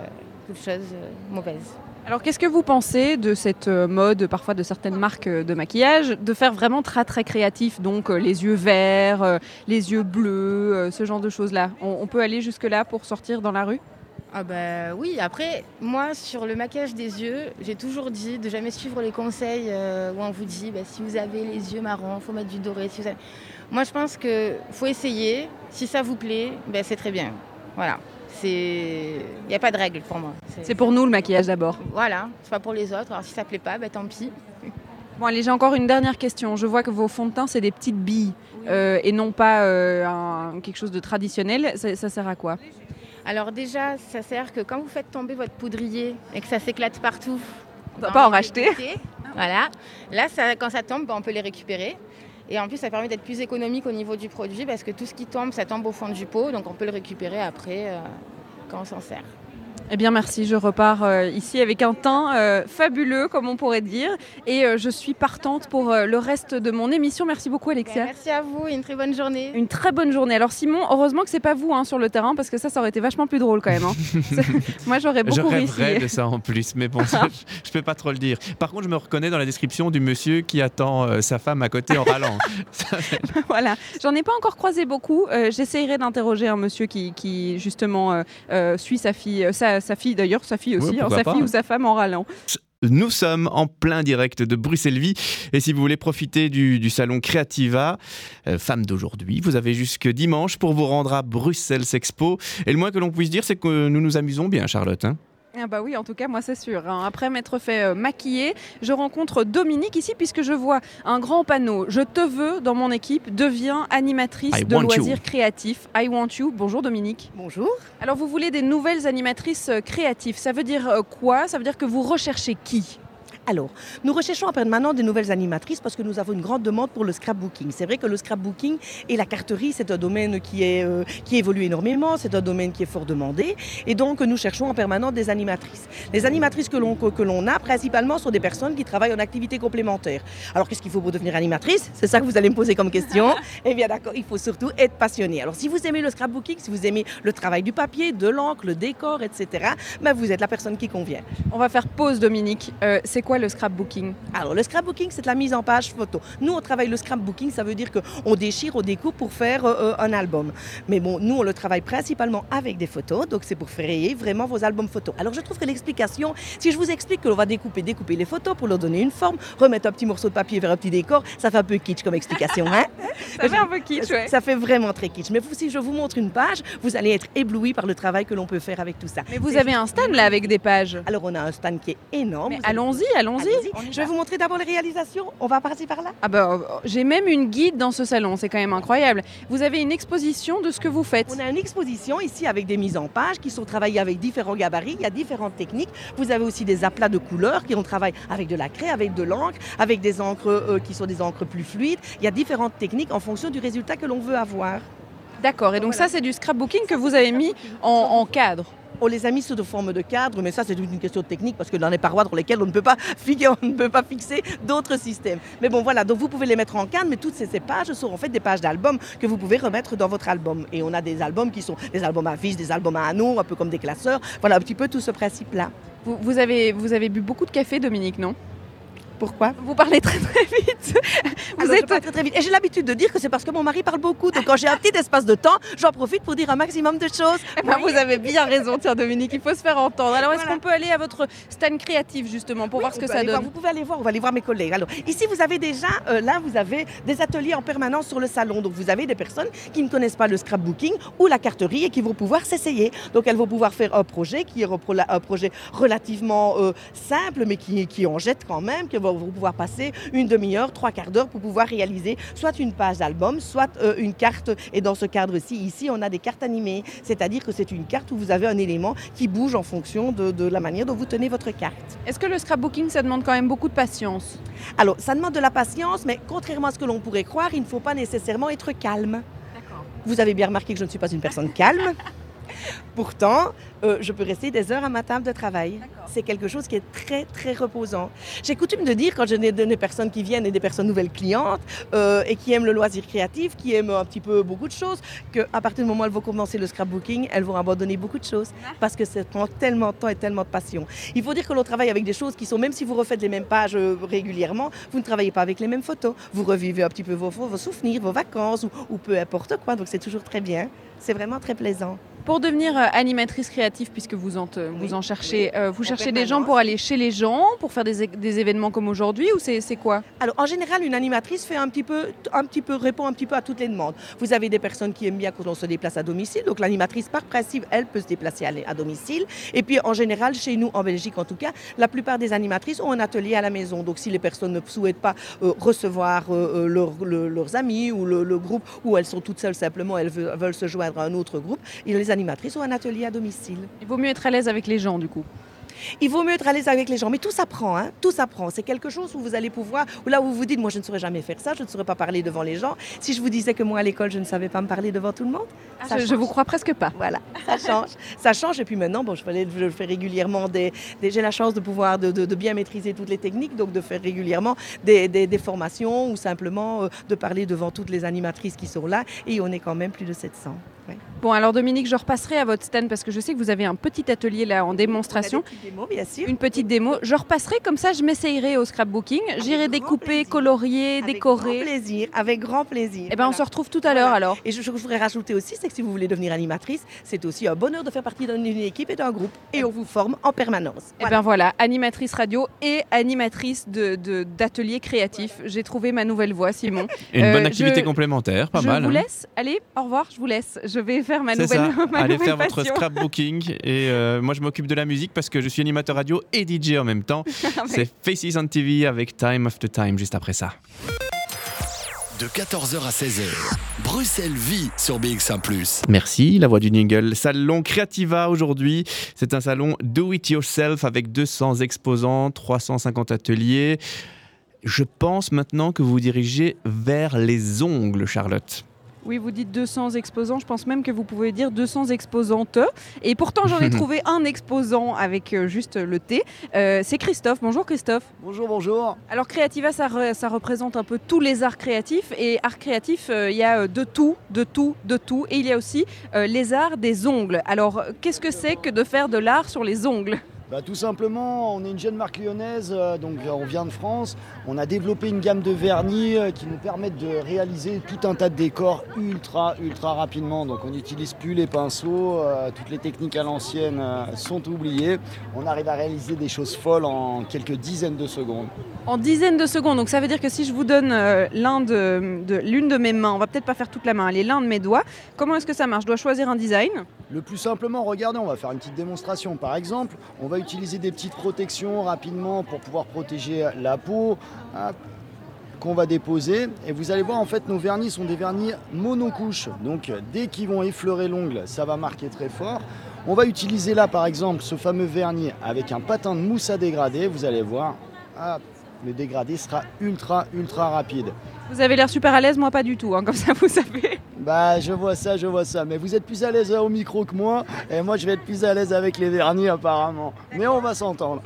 toute chose mauvaise. Alors qu'est-ce que vous pensez de cette euh, mode, parfois de certaines marques euh, de maquillage, de faire vraiment très très créatif, donc euh, les yeux verts, les yeux bleus, ce genre de choses-là? On, on peut aller jusque-là pour sortir dans la rue? Ah bah oui, après, moi, sur le maquillage des yeux, j'ai toujours dit de jamais suivre les conseils où on vous dit bah, si vous avez les yeux marrons, il faut mettre du doré. Si vous avez- Moi, je pense qu'il faut essayer. Si ça vous plaît, bah, c'est très bien. Voilà. Il n'y a pas de règle pour moi. C'est pour nous le maquillage d'abord. Voilà, c'est pas pour les autres. Alors si ça plaît pas, bah, tant pis. Bon allez, j'ai encore une dernière question. Je vois que vos fonds de teint, c'est des petites billes euh, et non pas euh, un- quelque chose de traditionnel. Ça, ça sert à quoi? Alors déjà, ça sert que quand vous faites tomber votre poudrier et que ça s'éclate partout, On va bah, pas en racheter. Voilà. Là, ça- quand ça tombe, bah, on peut les récupérer. Et en plus, ça permet d'être plus économique au niveau du produit parce que tout ce qui tombe, ça tombe au fond du pot. Donc on peut le récupérer après euh, quand on s'en sert. Eh bien merci, je repars euh, ici avec un teint euh, fabuleux, comme on pourrait dire. Et euh, je suis partante pour euh, le reste de mon émission. Merci beaucoup Alexia. Merci à vous et une très bonne journée. Une très bonne journée. Alors Simon, heureusement que c'est pas vous hein, sur le terrain parce que ça, ça aurait été vachement plus drôle quand même. hein. Moi, j'aurais Je beaucoup rêverais essayé. de ça en plus, mais bon, ça, je, je peux pas trop le dire. Par contre, je me reconnais dans la description du monsieur qui attend euh, sa femme à côté en râlant. Ça, voilà. J'en ai pas encore croisé beaucoup. Euh, J'essayerai d'interroger un monsieur qui, qui, justement euh, euh, suit sa fille, euh, sa, sa fille d'ailleurs, sa fille Ouais, aussi, hein, sa pas, fille ou sa femme en râlant. Nous sommes en plein direct de Bruxelles-Vie et si vous voulez profiter du, du salon Creativa, euh, femme d'aujourd'hui, vous avez jusque dimanche pour vous rendre à Bruxelles Expo. Et le moins que l'on puisse dire, c'est que nous nous amusons bien, Charlotte. hein. Ah bah oui, en tout cas, moi c'est sûr. hein. Après m'être fait euh, maquiller, je rencontre Dominique ici puisque je vois un grand panneau. Je te veux dans mon équipe, deviens animatrice I de you. loisirs créatifs. I want you. Bonjour Dominique. Bonjour. Alors vous voulez des nouvelles animatrices euh, créatives. Ça veut dire euh, quoi? Ça veut dire que vous recherchez qui? Alors, nous recherchons en permanence des nouvelles animatrices parce que nous avons une grande demande pour le scrapbooking. C'est vrai que le scrapbooking et la carterie, c'est un domaine qui, est, euh, qui évolue énormément, c'est un domaine qui est fort demandé. Et donc, nous cherchons en permanence des animatrices. Les animatrices que l'on que, que l'on a, principalement, sont des personnes qui travaillent en activité complémentaire. Alors, qu'est-ce qu'il faut pour devenir animatrice? C'est ça que vous allez me poser comme question. eh bien, d'accord, il faut surtout être passionné. Alors, si vous aimez le scrapbooking, si vous aimez le travail du papier, de l'encre, le décor, etc., ben, vous êtes la personne qui convient. On va faire pause Dominique. Euh, c'est quoi le scrapbooking Alors, le scrapbooking, c'est la mise en page photo. Nous, on travaille le scrapbooking, ça veut dire qu'on déchire, on découpe pour faire euh, un album. Mais bon, nous, on le travaille principalement avec des photos, donc c'est pour créer vraiment vos albums photos. Alors, je trouve que l'explication, si je vous explique que l'on va découper, découper les photos pour leur donner une forme, remettre un petit morceau de papier vers un petit décor, ça fait un peu kitsch comme explication, hein? Ça fait un peu kitsch, ouais. Ça fait vraiment très kitsch. Mais si je vous montre une page, vous allez être ébloui par le travail que l'on peut faire avec tout ça. Mais vous avez un stand là avec des pages. Alors, on a un stand qui est énorme. Mais Vous allez- allons-y. Je vais vous montrer d'abord les réalisations. On va partir par là. Ah bah, euh, j'ai même une guide dans ce salon, c'est quand même incroyable. Vous avez une exposition de ce que vous faites. On a une exposition ici avec des mises en page qui sont travaillées avec différents gabarits, il y a différentes techniques. Vous avez aussi des aplats de couleurs qui on travaille avec de la craie, avec de l'encre, avec des encres euh, qui sont des encres plus fluides. Il y a différentes techniques en fonction du résultat que l'on veut avoir. D'accord, et donc ça c'est du scrapbooking que vous avez mis en, en cadre. On les a mis sous forme de cadre, mais ça c'est une question technique parce que dans les parois dans lesquelles on ne peut pas, on ne peut pas fixer d'autres systèmes. Mais bon voilà, donc vous pouvez les mettre en cadre, mais toutes ces, pages sont en fait des pages d'albums que vous pouvez remettre dans votre album. Et on a des albums qui sont des albums à vis, des albums à anneaux, un peu comme des classeurs. Voilà un petit peu tout ce principe-là. Vous, vous avez, vous avez bu beaucoup de café, Dominique, non? Pourquoi Vous parlez très très vite. Vous Alors, je êtes- parle très, très vite. Et j'ai l'habitude de dire que c'est parce que mon mari parle beaucoup. Donc quand j'ai un petit espace de temps, j'en profite pour dire un maximum de choses. Eh ben, vous avez bien raison, tiens Dominique, il faut se faire entendre. Alors est-ce Voilà. qu'on peut aller à votre stand créatif justement pour voir ce que ça voir, donne Vous pouvez aller voir, on va aller voir mes collègues. Alors, ici, vous avez déjà, euh, là, vous avez des ateliers en permanence sur le salon. Donc, vous avez des personnes qui ne connaissent pas le scrapbooking ou la carterie et qui vont pouvoir s'essayer. Donc, elles vont pouvoir faire un projet qui est un projet relativement euh, simple, mais qui, qui en jette quand même, qui vont vont pouvoir passer une demi-heure, trois quarts d'heure pour pouvoir réaliser soit une page d'album, soit euh, une carte. Et dans ce cadre-ci, ici, on a des cartes animées. C'est-à-dire que c'est une carte où vous avez un élément qui bouge en fonction de, de la manière dont vous tenez votre carte. Est-ce que le scrapbooking ça demande quand même beaucoup de patience? Alors, ça demande de la patience, mais contrairement à ce que l'on pourrait croire, il ne faut pas nécessairement être calme. Vous avez bien remarqué que je ne suis pas une personne calme. Pourtant, euh, je peux rester des heures à ma table de travail. C'est quelque chose qui est très, très reposant. J'ai coutume de dire, quand je n'ai des personnes qui viennent et des personnes nouvelles clientes euh, et qui aiment le loisir créatif, qui aiment un petit peu beaucoup de choses, qu'à partir du moment où elles vont commencer le scrapbooking, elles vont abandonner beaucoup de choses parce que ça prend tellement de temps et tellement de passion. Il faut dire que l'on travaille avec des choses qui sont, même si vous refaites les mêmes pages euh, régulièrement, vous ne travaillez pas avec les mêmes photos. Vous revivez un petit peu vos, vos souvenirs, vos vacances ou, ou peu importe quoi. Donc c'est toujours très bien. C'est vraiment très plaisant. Pour devenir euh, animatrice créative, puisque vous en, te- vous en cherchez, euh, vous En cherchez des gens pour aller chez les gens, pour faire des, événements comme aujourd'hui, ou c'est quoi? Alors, en général, une animatrice fait un petit peu, un petit peu, répond un petit peu à toutes les demandes. Vous avez des personnes qui aiment bien quand on se déplace à domicile. Donc, l'animatrice, par principe, elle peut se déplacer à, à domicile. Et puis, en général, chez nous, en Belgique en tout cas, la plupart des animatrices ont un atelier à la maison. Donc, si les personnes ne souhaitent pas euh, recevoir euh, euh, leur- le- leurs amis ou le, le groupe, ou elles sont toutes seules simplement, elles veulent, veulent se joindre à un autre groupe, les animatrices ont un atelier à domicile. Il vaut mieux être à l'aise avec les gens, du coup. Il vaut mieux être à l'aise avec les gens, mais tout s'apprend, hein, tout s'apprend. C'est quelque chose où vous allez pouvoir, ou là où vous vous dites, moi je ne saurais jamais faire ça, je ne saurais pas parler devant les gens. Si je vous disais que moi à l'école je ne savais pas me parler devant tout le monde, ça je, je vous crois presque pas. Voilà, ça change, ça change. Et puis maintenant, bon, je, fais, je fais régulièrement des, des- j'ai la chance de pouvoir de, de- de bien maîtriser toutes les techniques, donc de faire régulièrement des, des- des formations ou simplement euh, de parler devant toutes les animatrices qui sont là. Et on est quand même plus de 700. Ouais. Bon, alors Dominique, je repasserai à votre stand parce que je sais que vous avez un petit atelier là en démonstration. On a des petites démos, bien sûr. Une petite démo. Je repasserai comme ça, je m'essayerai au scrapbooking. J'irai découper, plaisir. colorier, Avec décorer. grand plaisir, avec grand plaisir. Et ben on Voilà. se retrouve tout à l'heure Voilà. alors. Et je, je voudrais rajouter aussi, c'est que si vous voulez devenir animatrice, c'est aussi un bonheur de faire partie d'une équipe et d'un groupe. Et on vous forme en permanence. Et ben voilà, animatrice radio et animatrice de- de- d'atelier créatif. J'ai trouvé ma nouvelle voie, Simon. Une Euh, bonne activité je- complémentaire, pas je mal. vous hein. laisse. Allez, au revoir, je vous laisse. Je vais faire ma nouvelle, ça. ma Allez nouvelle faire votre scrapbooking et euh, moi je m'occupe de la musique parce que je suis animateur radio et DJ en même temps. Ah, C'est Faces on TV avec Time After Time juste après ça. De 14h à 16h, Bruxelles vit sur BX1 ⁇ Merci, la voix du jingle. Salon Creativa aujourd'hui. C'est un salon do it yourself avec 200 exposants, 350 ateliers. Je pense maintenant que vous vous dirigez vers les ongles, Charlotte. Oui, vous dites 200 exposants. Je pense même que vous pouvez dire 200 exposantes. Et pourtant, j'en ai trouvé un exposant avec euh, juste le T. Euh, c'est Christophe. Bonjour Christophe. Bonjour, bonjour. Alors Creativa, ça, re- ça représente un peu tous les arts créatifs. Et art créatif, euh, il y a de tout, de tout, de tout. Et il y a aussi euh, les arts des ongles. Alors, qu'est-ce que c'est que de faire de l'art sur les ongles? Bah, tout simplement, on est une jeune marque lyonnaise, euh, donc euh, on vient de France. On a développé une gamme de vernis euh, qui nous permettent de réaliser tout un tas de décors ultra, ultra rapidement. Donc on n'utilise plus les pinceaux, euh, toutes les techniques à l'ancienne sont oubliées. On arrive à réaliser des choses folles en quelques dizaines de secondes. En dizaines de secondes. Donc ça veut dire que si je vous donne l'un de, de- l'une de mes mains, on va peut-être pas faire toute la main, allez, l'un de mes doigts. Comment est-ce que ça marche? Je dois choisir un design? Le plus simplement, regardez, on va faire une petite démonstration. Par exemple, on va utiliser des petites protections rapidement pour pouvoir protéger la peau. Hop, qu'on va déposer. Et vous allez voir en fait nos vernis sont des vernis monocouches. Donc dès qu'ils vont effleurer l'ongle ça va marquer très fort. On va utiliser là par exemple ce fameux vernis avec un patin de mousse à dégrader. Vous allez voir le dégradé sera ultra ultra rapide Vous avez l'air super à l'aise, moi pas du tout. hein, comme ça, vous savez. bah je vois ça, je vois ça. Mais vous êtes plus à l'aise au micro que moi. Et moi je vais être plus à l'aise avec les vernis apparemment. Mais on va s'entendre.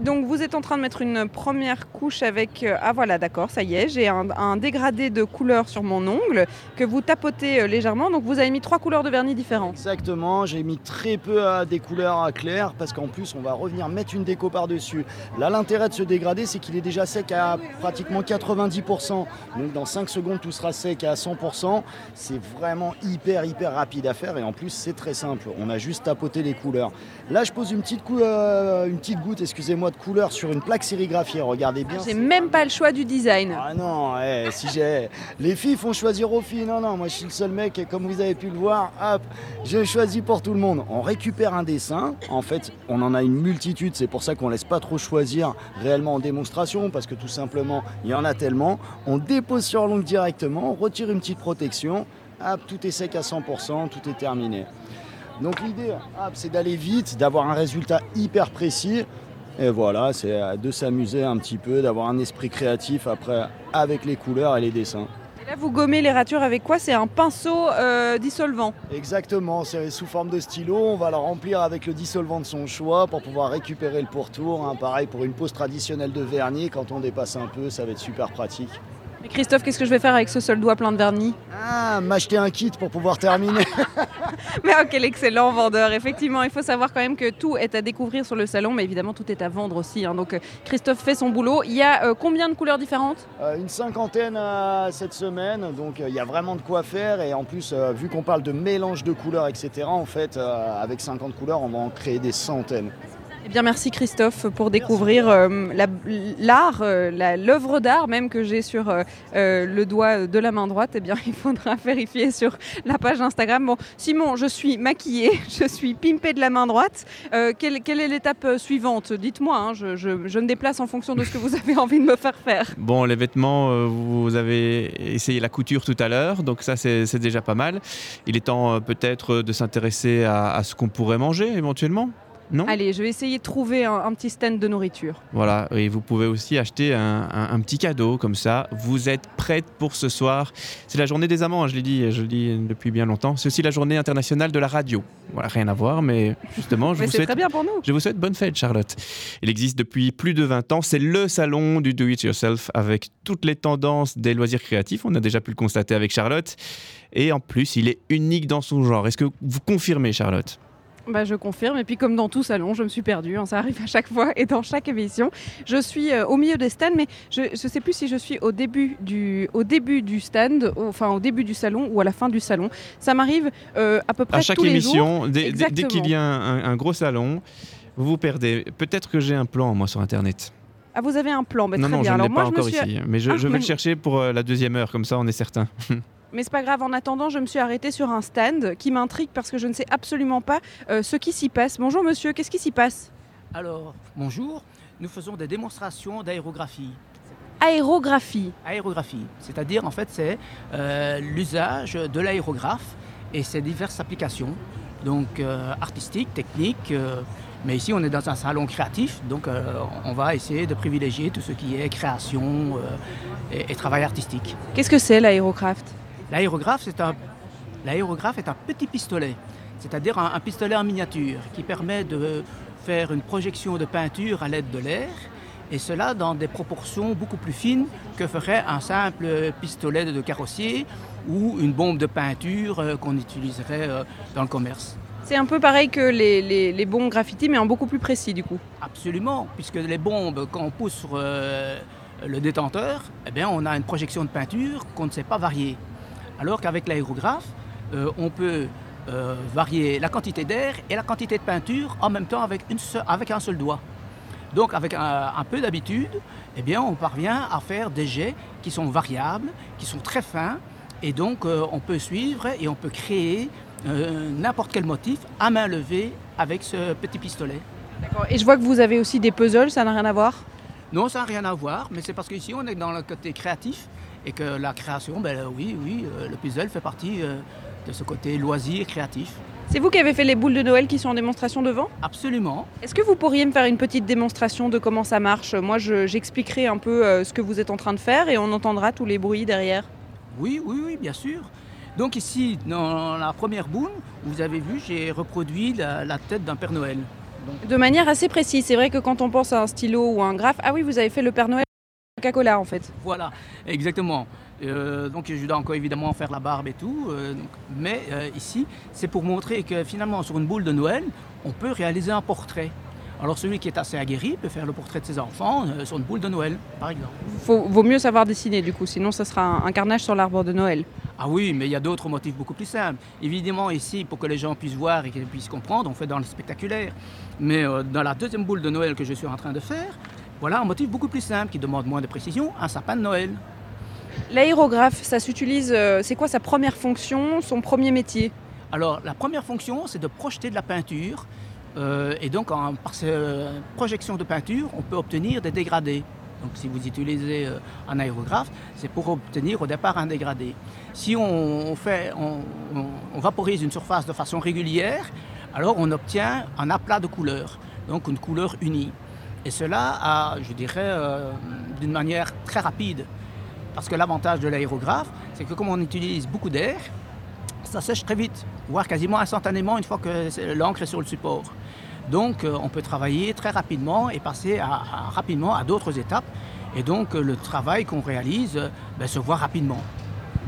Donc vous êtes en train de mettre une première couche avec... euh, ah voilà, d'accord, ça y est, j'ai un, dégradé de couleur sur mon ongle que vous tapotez euh, légèrement. Donc vous avez mis trois couleurs de vernis différentes. Exactement, j'ai mis très peu des couleurs à clair parce qu'en plus on va revenir mettre une déco par-dessus. Là l'intérêt de ce dégradé c'est qu'il est déjà sec à pratiquement 90%. Donc dans 5 secondes tout sera sec à 100%. C'est vraiment hyper hyper rapide à faire et en plus c'est très simple. On a juste tapoté les couleurs. Là je pose une petite, cou- euh, une petite goutte excusez-moi de couleur sur une plaque sérigraphiée. Regardez bien. J'ai même pas le choix du design. Ah non, eh, si j'ai. Les filles font choisir aux filles. Non, non, moi je suis le seul mec, et comme vous avez pu le voir, hop, je choisis pour tout le monde. On récupère un dessin. En fait, on en a une multitude. C'est pour ça qu'on laisse pas trop choisir réellement en démonstration, parce que tout simplement, il y en a tellement. On dépose sur l'ongle directement, on retire une petite protection. Hop, tout est sec à 100%, tout est terminé. Donc l'idée, hop, c'est d'aller vite, d'avoir un résultat hyper précis. Et voilà, c'est euh, de s'amuser un petit peu, d'avoir un esprit créatif après avec les couleurs et les dessins. Et là vous gommez les ratures avec quoi? C'est un pinceau euh, dissolvant. Exactement, c'est sous forme de stylo. On va le remplir avec le dissolvant de son choix pour pouvoir récupérer le pourtour. hein. Pareil pour une pose traditionnelle de vernis, quand on dépasse un peu, ça va être super pratique. Christophe, qu'est-ce que je vais faire avec ce seul doigt plein de vernis Ah, m'acheter un kit pour pouvoir terminer. Mais oh, quel excellent vendeur Effectivement, il faut savoir quand même que tout est à découvrir sur le salon, mais évidemment tout est à vendre aussi. hein. Donc euh, Christophe fait son boulot. Il y a euh, combien de couleurs différentes Euh, une cinquantaine euh, cette semaine, donc il y a vraiment de quoi faire. Et en plus, vu qu'on parle de mélange de couleurs, etc., en fait, avec 50 couleurs, on va en créer des centaines. Eh bien, merci Christophe pour découvrir euh, la- l'art, euh, l'œuvre d'art même que j'ai sur euh, le doigt de la main droite. Eh bien, il faudra vérifier sur la page Instagram. Bon, Simon, je suis maquillée, je suis pimpée de la main droite. Quelle, est l'étape suivante? Dites-moi, hein, je, je- me déplace en fonction de ce que vous avez envie de me faire faire. Bon, les vêtements, vous avez essayé la couture tout à l'heure, donc ça c'est déjà pas mal. Il est temps peut-être de s'intéresser à ce qu'on pourrait manger éventuellement? Non Allez, je vais essayer de trouver un, un petit stand de nourriture. Voilà, et vous pouvez aussi acheter un, un- un petit cadeau comme ça. Vous êtes prête pour ce soir. C'est la journée des amants, hein, je l'ai dit, je le dis depuis bien longtemps. C'est aussi la journée internationale de la radio. Voilà, rien à voir, mais justement, je Mais vous souhaite très bien pour nous. je vous souhaite bonne fête, Charlotte. Il existe depuis plus de 20 ans. C'est le salon du do-it-yourself avec toutes les tendances des loisirs créatifs. On a déjà pu le constater avec Charlotte. Et en plus, il est unique dans son genre. Est-ce que vous confirmez, Charlotte? Bah, je confirme. Et puis, comme dans tout salon, je me suis perdue. hein, ça arrive à chaque fois et dans chaque émission. Je suis euh, au milieu des stands, mais je ne sais plus si je suis au début du, au début du stand, au- enfin au début du salon ou à la fin du salon. Ça m'arrive euh, à peu près À chaque tous les émission, jours. dès, dès- qu'il y a un, un gros salon, vous vous perdez. Peut-être que j'ai un plan, moi, sur Internet. Ah, vous avez un plan. Bah, non, très non, bien. je ne l'ai moi, pas me encore suis- ici. Mais je, Ah, je vais mais- le chercher pour euh, la deuxième heure, comme ça, on est certain. Mais c'est pas grave, en attendant, je me suis arrêtée sur un stand qui m'intrigue parce que je ne sais absolument pas euh, ce qui s'y passe. Bonjour monsieur, qu'est-ce qui s'y passe? Alors, bonjour, nous faisons des démonstrations d'aérographie. Aérographie. Aérographie, c'est-à-dire en fait c'est euh, l'usage de l'aérographe et ses diverses applications, donc euh, artistiques, techniques, mais ici on est dans un salon créatif, donc on va essayer de privilégier tout ce qui est création et, et travail artistique. Qu'est-ce que c'est l'aérocraft L'aérographe, c'est un, l'aérographe est un petit pistolet, c'est-à-dire un, un pistolet en miniature qui permet de faire une projection de peinture à l'aide de l'air, et cela dans des proportions beaucoup plus fines que ferait un simple pistolet de carrossier ou une bombe de peinture euh, qu'on utiliserait euh, dans le commerce. C'est un peu pareil que les, les, les bons graffiti, mais en beaucoup plus précis du coup. Absolument, puisque les bombes, quand on pousse sur euh, le détenteur, eh bien, on a une projection de peinture qu'on ne sait pas varier. Alors qu'avec l'aérographe, euh, on peut euh, varier la quantité d'air et la quantité de peinture en même temps avec, une seule- avec un seul doigt. Donc avec un, un peu d'habitude, eh bien, on parvient à faire des jets qui sont variables, qui sont très fins, et donc euh, on peut suivre et on peut créer euh, n'importe quel motif à main levée avec ce petit pistolet. D'accord. Et je vois que vous avez aussi des puzzles, ça n'a rien à voir? Non, ça n'a rien à voir, mais c'est parce qu'ici on est dans le côté créatif et que la création, ben oui, oui, euh, le puzzle fait partie euh, de ce côté loisir créatif. C'est vous qui avez fait les boules de Noël qui sont en démonstration devant? Absolument. Est-ce que vous pourriez me faire une petite démonstration de comment ça marche? Moi, je- j'expliquerai un peu euh, ce que vous êtes en train de faire et on entendra tous les bruits derrière. Oui, oui, oui, bien sûr. Donc ici, dans la première boule, vous avez vu, j'ai reproduit la, la tête d'un Père Noël. De manière assez précise, c'est vrai que quand on pense à un stylo ou un graphe, ah oui, vous avez fait le Père Noël Coca-Cola en fait. Voilà, exactement. Euh, donc je dois encore évidemment faire la barbe et tout. euh, donc- mais euh, ici, c'est pour montrer que finalement sur une boule de Noël, on peut réaliser un portrait. Alors celui qui est assez aguerri peut faire le portrait de ses enfants sur une boule de Noël, par exemple. Faut, vaut mieux savoir dessiner du coup, sinon ça sera un, un carnage sur l'arbre de Noël. Ah oui, mais il y a d'autres motifs beaucoup plus simples. Évidemment, ici, pour que les gens puissent voir et qu'ils puissent comprendre, on fait dans le spectaculaire. Mais dans la deuxième boule de Noël que je suis en train de faire, voilà un motif beaucoup plus simple qui demande moins de précision, un sapin de Noël. L'aérographe, ça s'utilise, euh, c'est quoi sa première fonction, son premier métier? Alors, la première fonction, c'est de projeter de la peinture. euh, et donc, en- par cette euh, projection de peinture, on peut obtenir des dégradés. Donc, si vous utilisez un aérographe, c'est pour obtenir au départ un dégradé. Si on, fait, on, on- on vaporise une surface de façon régulière, alors on obtient un aplat de couleur, donc une couleur unie. Et cela, a, je dirais, euh, d'une manière très rapide. Parce que l'avantage de l'aérographe, c'est que comme on utilise beaucoup d'air, ça sèche très vite, voire quasiment instantanément une fois que l'encre est sur le support. Donc euh, on peut travailler très rapidement et passer rapidement à d'autres étapes. Et donc euh, le travail qu'on réalise ben, se voit rapidement.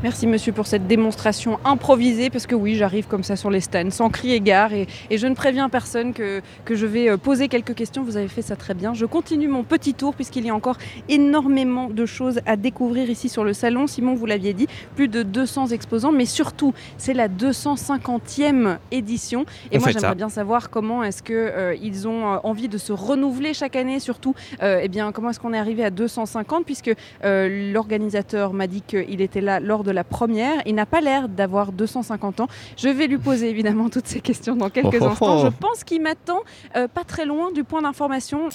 Merci monsieur pour cette démonstration improvisée, parce que oui, j'arrive comme ça sur les stands, sans crier gare, et, et je ne préviens personne que, que je vais euh, poser quelques questions. Vous avez fait ça très bien. Je continue mon petit tour, puisqu'il y a encore énormément de choses à découvrir ici sur le salon. Simon, vous l'aviez dit, plus de 200 exposants, mais surtout, c'est la 250e édition. Et On moi, j'aimerais bien savoir comment est-ce qu'ils ont euh, envie de se renouveler chaque année, surtout, euh, eh bien, comment est-ce qu'on est arrivé à 250, puisque euh, l'organisateur m'a dit qu'il était là lors de la première. Il n'a pas l'air d'avoir 250 ans. Je vais lui poser évidemment toutes ces questions dans quelques Oh, oh, instants. oh. Je pense qu'il m'attend euh, pas très loin du point d'information.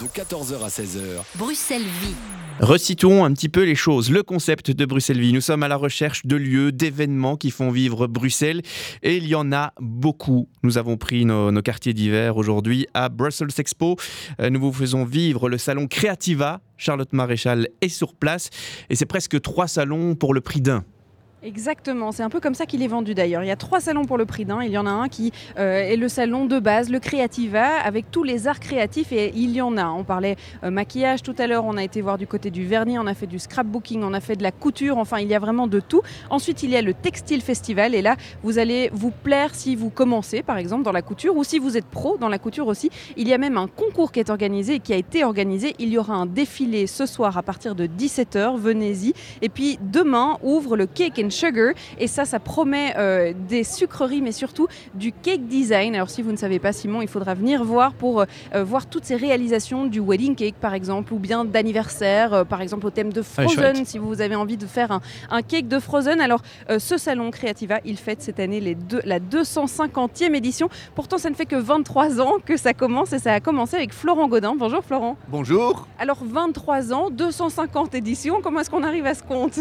De 14h à 16h, Bruxelles Vie. Recitons un petit peu les choses. Le concept de Bruxelles Vie. Nous sommes à la recherche de lieux, d'événements qui font vivre Bruxelles. Et il y en a beaucoup. Nous avons pris nos, nos quartiers d'hiver aujourd'hui à Brussels Expo. Euh, Nous vous faisons vivre le salon Creativa. Charlotte Maréchal est sur place. Et c'est presque trois salons pour le prix d'un. Exactement, c'est un peu comme ça qu'il est vendu d'ailleurs. Il y a trois salons pour le prix d'un. Il y en a un qui euh, est le salon de base, le Creativa, avec tous les arts créatifs et il y en a. On parlait euh, maquillage tout à l'heure, on a été voir du côté du vernis, on a fait du scrapbooking, on a fait de la couture, enfin il y a vraiment de tout. Ensuite, il y a le Textile Festival et là, vous allez vous plaire si vous commencez par exemple dans la couture ou si vous êtes pro dans la couture aussi. Il y a même un concours qui est organisé et qui a été organisé. Il y aura un défilé ce soir à partir de 17h, venez-y. Et puis demain ouvre le Cake and Sugar et ça, ça promet euh, des sucreries mais surtout du cake design. Alors si vous ne savez pas Simon, il faudra venir voir pour euh, voir toutes ces réalisations du wedding cake par exemple ou bien d'anniversaire euh, par exemple au thème de Ah, Frozen si vous avez envie de faire un, un cake de Frozen. Alors euh, ce salon Creativa, il fête cette année les deux, la 250e édition. Pourtant ça ne fait que 23 ans que ça commence et ça a commencé avec Florent Godin. Bonjour Florent. Bonjour. Alors 23 ans, 250 éditions, comment est-ce qu'on arrive à ce compte?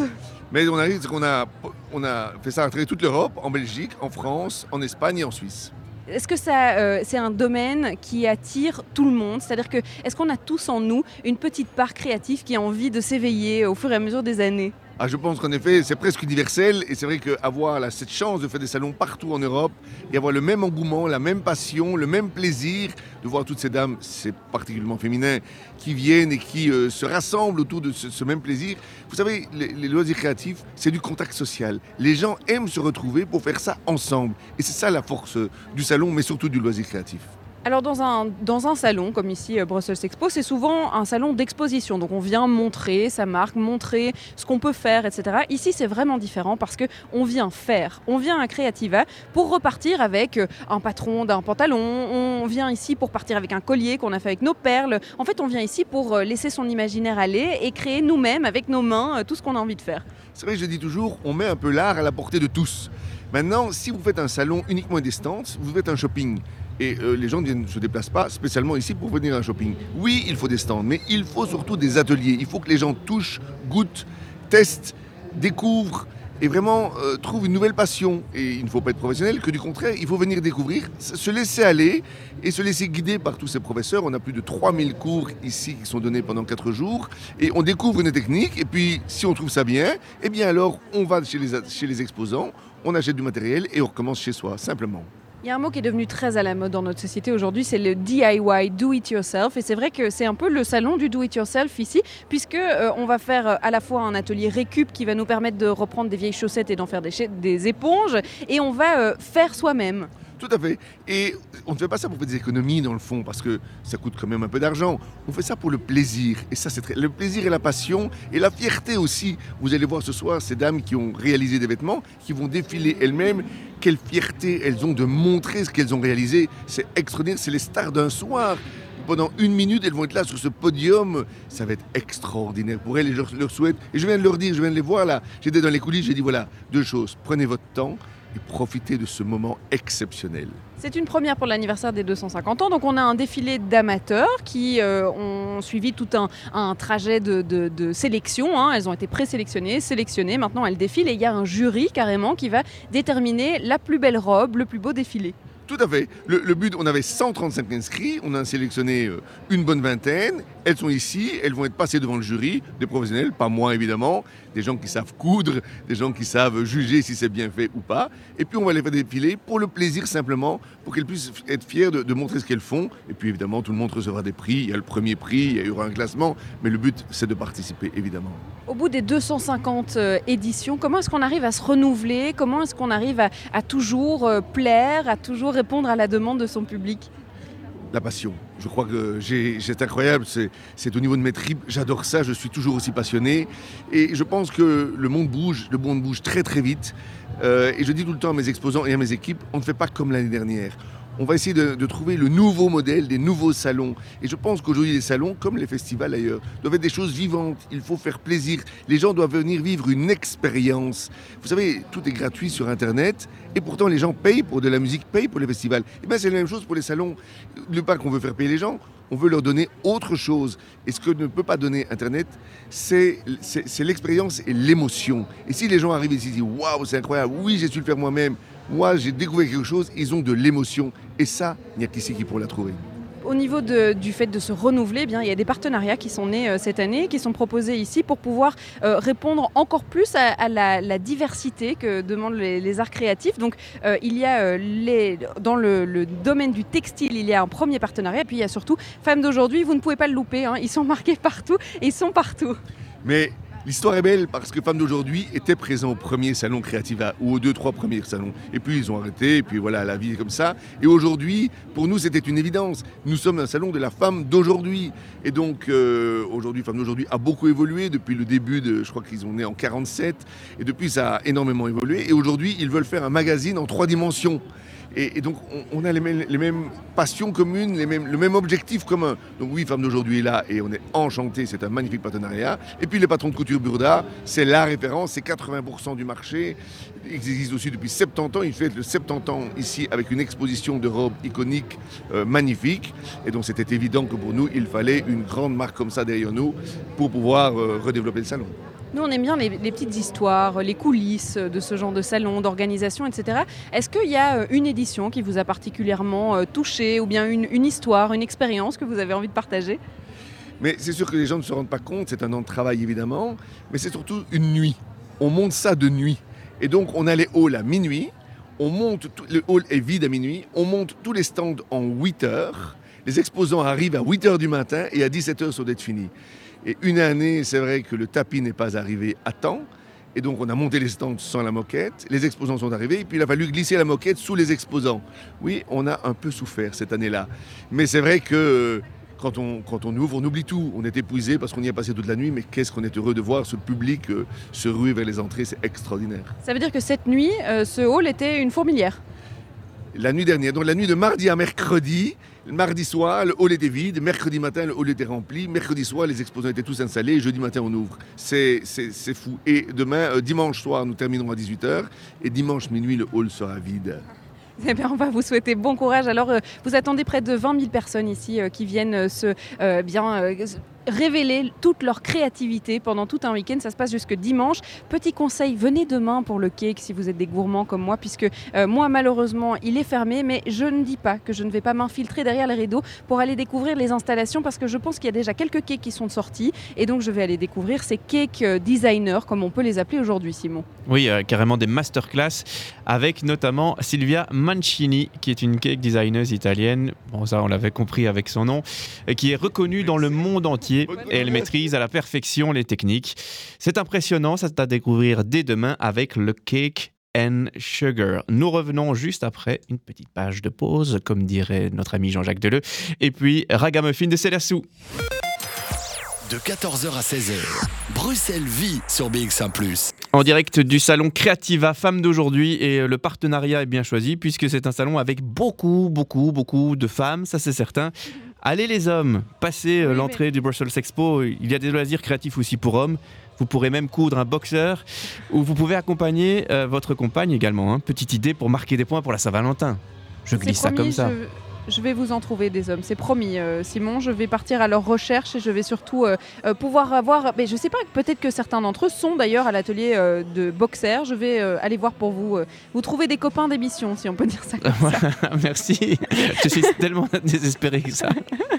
Mais on arrive, a, on a fait ça à travers toute l'Europe, en Belgique, en France, en Espagne et en Suisse. Est-ce que euh, c'est un domaine qui attire tout le monde? C'est-à-dire que est-ce qu'on a tous en nous une petite part créative qui a envie de s'éveiller au fur et à mesure des années? Ah, je pense qu'en effet, c'est presque universel et c'est vrai qu'avoir cette chance de faire des salons partout en Europe et avoir le même engouement, la même passion, le même plaisir de voir toutes ces dames, c'est particulièrement féminin, qui viennent et qui euh, se rassemblent autour de ce, même plaisir. Vous savez, les, les loisirs créatifs, c'est du contact social. Les gens aiment se retrouver pour faire ça ensemble et c'est ça la force euh, du salon, mais surtout du loisir créatif. Alors dans un, dans un salon comme ici euh, Brussels Expo, c'est souvent un salon d'exposition. Donc on vient montrer sa marque, montrer ce qu'on peut faire, etc. Ici c'est vraiment différent parce que on vient faire. On vient à Creativa pour repartir avec euh, un patron d'un pantalon. On vient ici pour partir avec un collier qu'on a fait avec nos perles. En fait on vient ici pour euh, laisser son imaginaire aller et créer nous-mêmes avec nos mains tout ce qu'on a envie de faire. C'est vrai, je dis toujours, on met un peu l'art à la portée de tous. Maintenant, si vous faites un salon uniquement des stands, vous faites un shopping. Et euh, les gens ne se déplacent pas spécialement ici pour venir à un shopping. Oui, il faut des stands, mais il faut surtout des ateliers. Il faut que les gens touchent, goûtent, testent, découvrent et vraiment euh, trouvent une nouvelle passion. Et il ne faut pas être professionnel, que du contraire, il faut venir découvrir, se se laisser aller et se laisser guider par tous ces professeurs. On a plus de 3000 cours ici qui sont donnés pendant 4 jours et on découvre une technique. Et puis, si on trouve ça bien, eh bien alors on va chez les, chez les exposants, on achète du matériel et on recommence chez soi, simplement. Il y a un mot qui est devenu très à la mode dans notre société aujourd'hui, c'est le DIY, do it yourself. Et c'est vrai que c'est un peu le salon du do it yourself ici, puisque euh, on va faire euh, à la fois un atelier récup qui va nous permettre de reprendre des vieilles chaussettes et d'en faire des, éponges, et on va euh, faire soi-même. Tout à fait. Et on ne fait pas ça pour faire des économies dans le fond, parce que ça coûte quand même un peu d'argent. On fait ça pour le plaisir. Et ça, c'est très... le plaisir et la passion et la fierté aussi. Vous allez voir ce soir ces dames qui ont réalisé des vêtements, qui vont défiler elles-mêmes. Quelle fierté elles ont de montrer ce qu'elles ont réalisé. C'est extraordinaire. C'est les stars d'un soir. Pendant une minute, elles vont être là sur ce podium. Ça va être extraordinaire pour elles et je leur souhaite. Et je viens de leur dire, je viens de les voir là. J'étais dans les coulisses, j'ai dit voilà, deux choses. Prenez votre temps et profitez de ce moment exceptionnel. C'est une première pour l'anniversaire des 250 ans. Donc on a un défilé d'amateurs qui euh, ont suivi tout un, un trajet de, de- de sélection. hein. Elles ont été présélectionnées, sélectionnées. Maintenant elles défilent et il y a un jury carrément qui va déterminer la plus belle robe, le plus beau défilé. Tout à fait. Le, le but, on avait 135 inscrits, on a sélectionné euh, une bonne vingtaine. Elles sont ici, elles vont être passées devant le jury, des professionnels, pas moi évidemment, des gens qui savent coudre, des gens qui savent juger si c'est bien fait ou pas. Et puis on va les faire défiler pour le plaisir simplement, pour qu'elles puissent être fières de, montrer ce qu'elles font. Et puis évidemment, tout le monde recevra des prix. Il y a le premier prix, il y aura un classement, mais le but, c'est de participer évidemment. Au bout des 250 euh, éditions, comment est-ce qu'on arrive à se renouveler? Comment est-ce qu'on arrive à, à toujours euh, plaire, à toujours répondre à la demande de son public? La passion. Je crois que c'est incroyable, c'est c'est au niveau de mes tripes, j'adore ça, je suis toujours aussi passionné. Et je pense que le monde bouge, le monde bouge très très vite. Euh, et je dis tout le temps à mes exposants et à mes équipes, on ne fait pas comme l'année dernière. On va essayer de, trouver le nouveau modèle, des nouveaux salons. Et je pense qu'aujourd'hui, les salons, comme les festivals d'ailleurs, doivent être des choses vivantes. Il faut faire plaisir. Les gens doivent venir vivre une expérience. Vous savez, tout est gratuit sur Internet. Et pourtant, les gens payent pour de la musique, payent pour les festivals. Et bien, c'est la même chose pour les salons. Le pas qu'on veut faire payer les gens, on veut leur donner autre chose. Et ce que ne peut pas donner Internet, c'est l'expérience et l'émotion. Et si les gens arrivent ici et disent Waouh, c'est incroyable, oui, j'ai su le faire moi-même, moi, j'ai découvert quelque chose, ils ont de l'émotion. Et ça, il n'y a qu'ici qui pourra la trouver. Au niveau de- du fait de se renouveler, eh bien, il y a des partenariats qui sont nés euh, cette année, qui sont proposés ici pour pouvoir euh, répondre encore plus à, à la, la diversité que demandent les, les arts créatifs. Donc, euh, il y a les, dans le, le domaine du textile, il y a un premier partenariat, et puis il y a surtout Femmes d'aujourd'hui. Vous ne pouvez pas le louper, hein, ils sont marqués partout et ils sont partout. Mais l'histoire est belle parce que Femmes d'aujourd'hui étaient présents au premier salon Creativa ou aux deux, trois premiers salons. Et puis ils ont arrêté, et puis voilà, la vie est comme ça. Et aujourd'hui, pour nous, c'était une évidence. Nous sommes un salon de la femme d'aujourd'hui. Et donc, euh, aujourd'hui, Femmes d'aujourd'hui a beaucoup évolué depuis le début de, je crois qu'ils ont né en 47. Et depuis, ça a énormément évolué. Et aujourd'hui, ils veulent faire un magazine en trois dimensions. Et, donc, on, a les mêmes, passions communes, les mêmes, le même objectif commun. Donc oui, Femmes d'aujourd'hui est là et on est enchanté, c'est un magnifique partenariat. Et puis les patrons de couture Burda, c'est la référence, c'est 80% du marché. Ils existent aussi depuis 70 ans, ils fêtent le 70 ans ici avec une exposition de robes iconiques euh, magnifiques. Et donc c'était évident que pour nous, il fallait une grande marque comme ça derrière nous pour pouvoir euh, redévelopper le salon. Nous, on aime bien les, petites histoires, les coulisses de ce genre de salon, d'organisation, etc. Est-ce qu'il y a euh, une édition qui vous a particulièrement euh, touché, ou bien une, histoire, une expérience que vous avez envie de partager? Mais c'est sûr que les gens ne se rendent pas compte, c'est un an de travail évidemment, mais c'est surtout une nuit. On monte ça de nuit. Et donc on a les halls à minuit, on monte, le hall est vide à minuit, on monte tous les stands en 8 heures, les exposants arrivent à 8 heures du matin et à 17 heures sont d'être finis. Et une année, c'est vrai que le tapis n'est pas arrivé à temps. Et donc, on a monté les stands sans la moquette. Les exposants sont arrivés. Et puis, il a fallu glisser la moquette sous les exposants. Oui, on a un peu souffert cette année-là. Mais c'est vrai que euh, quand on, quand on ouvre, on oublie tout. On est épuisé parce qu'on y a passé toute la nuit. Mais qu'est-ce qu'on est heureux de voir ce public euh, se ruer vers les entrées. C'est extraordinaire. Ça veut dire que cette nuit, euh, ce hall était une fourmilière. La nuit dernière, donc la nuit de mardi à mercredi, mardi soir, le hall était vide, mercredi matin, le hall était rempli, mercredi soir, les exposants étaient tous installés, jeudi matin, on ouvre. C'est fou. Et demain, euh, dimanche soir, nous terminerons à 18h, et dimanche minuit, le hall sera vide. Eh bien, on va vous souhaiter bon courage. Alors, euh, vous attendez près de 20 000 personnes ici euh, qui viennent se, bien, révéler toute leur créativité pendant tout un week-end. Ça se passe jusque dimanche. Petit conseil, venez demain pour le cake si vous êtes des gourmands comme moi, puisque euh, moi malheureusement il est fermé, mais je ne dis pas que je ne vais pas m'infiltrer derrière les rideaux pour aller découvrir les installations parce que je pense qu'il y a déjà quelques cakes qui sont sortis et donc je vais aller découvrir ces cake euh, designers comme on peut les appeler aujourd'hui Simon. Oui, euh, carrément des masterclass avec notamment Silvia Mancini, qui est une cake designer italienne. Bon, ça, on l'avait compris avec son nom, euh, qui est reconnue dans le monde entier et elle maîtrise à la perfection les techniques. C'est impressionnant, ça c'est à découvrir dès demain avec le Cake and Sugar. Nous revenons juste après une petite page de pause, comme dirait notre ami Jean-Jacques Deleu, et puis Ragamuffin de Célassou. De 14h à 16h, Bruxelles vit sur BX1 ⁇ En direct du salon Creativa Femmes d'aujourd'hui et le partenariat est bien choisi puisque c'est un salon avec beaucoup, beaucoup, beaucoup de femmes, ça c'est certain. Allez les hommes, passez euh, l'entrée du Brussels Expo, il y a des loisirs créatifs aussi pour hommes. Vous pourrez même coudre un boxeur ou vous pouvez accompagner euh, votre compagne également. hein. Petite idée pour marquer des points pour la Saint-Valentin. Je glisse ça promis, comme ça. Je, je vais vous en trouver des hommes, c'est promis, euh, Simon. Je vais partir à leur recherche et je vais surtout euh, euh, pouvoir avoir. Mais je sais pas, peut-être que certains d'entre eux sont d'ailleurs à l'atelier de boxer. Je vais aller voir pour vous. vous trouver des copains d'émission, si on peut dire ça comme ça. Merci. Je suis tellement désespéré que ça.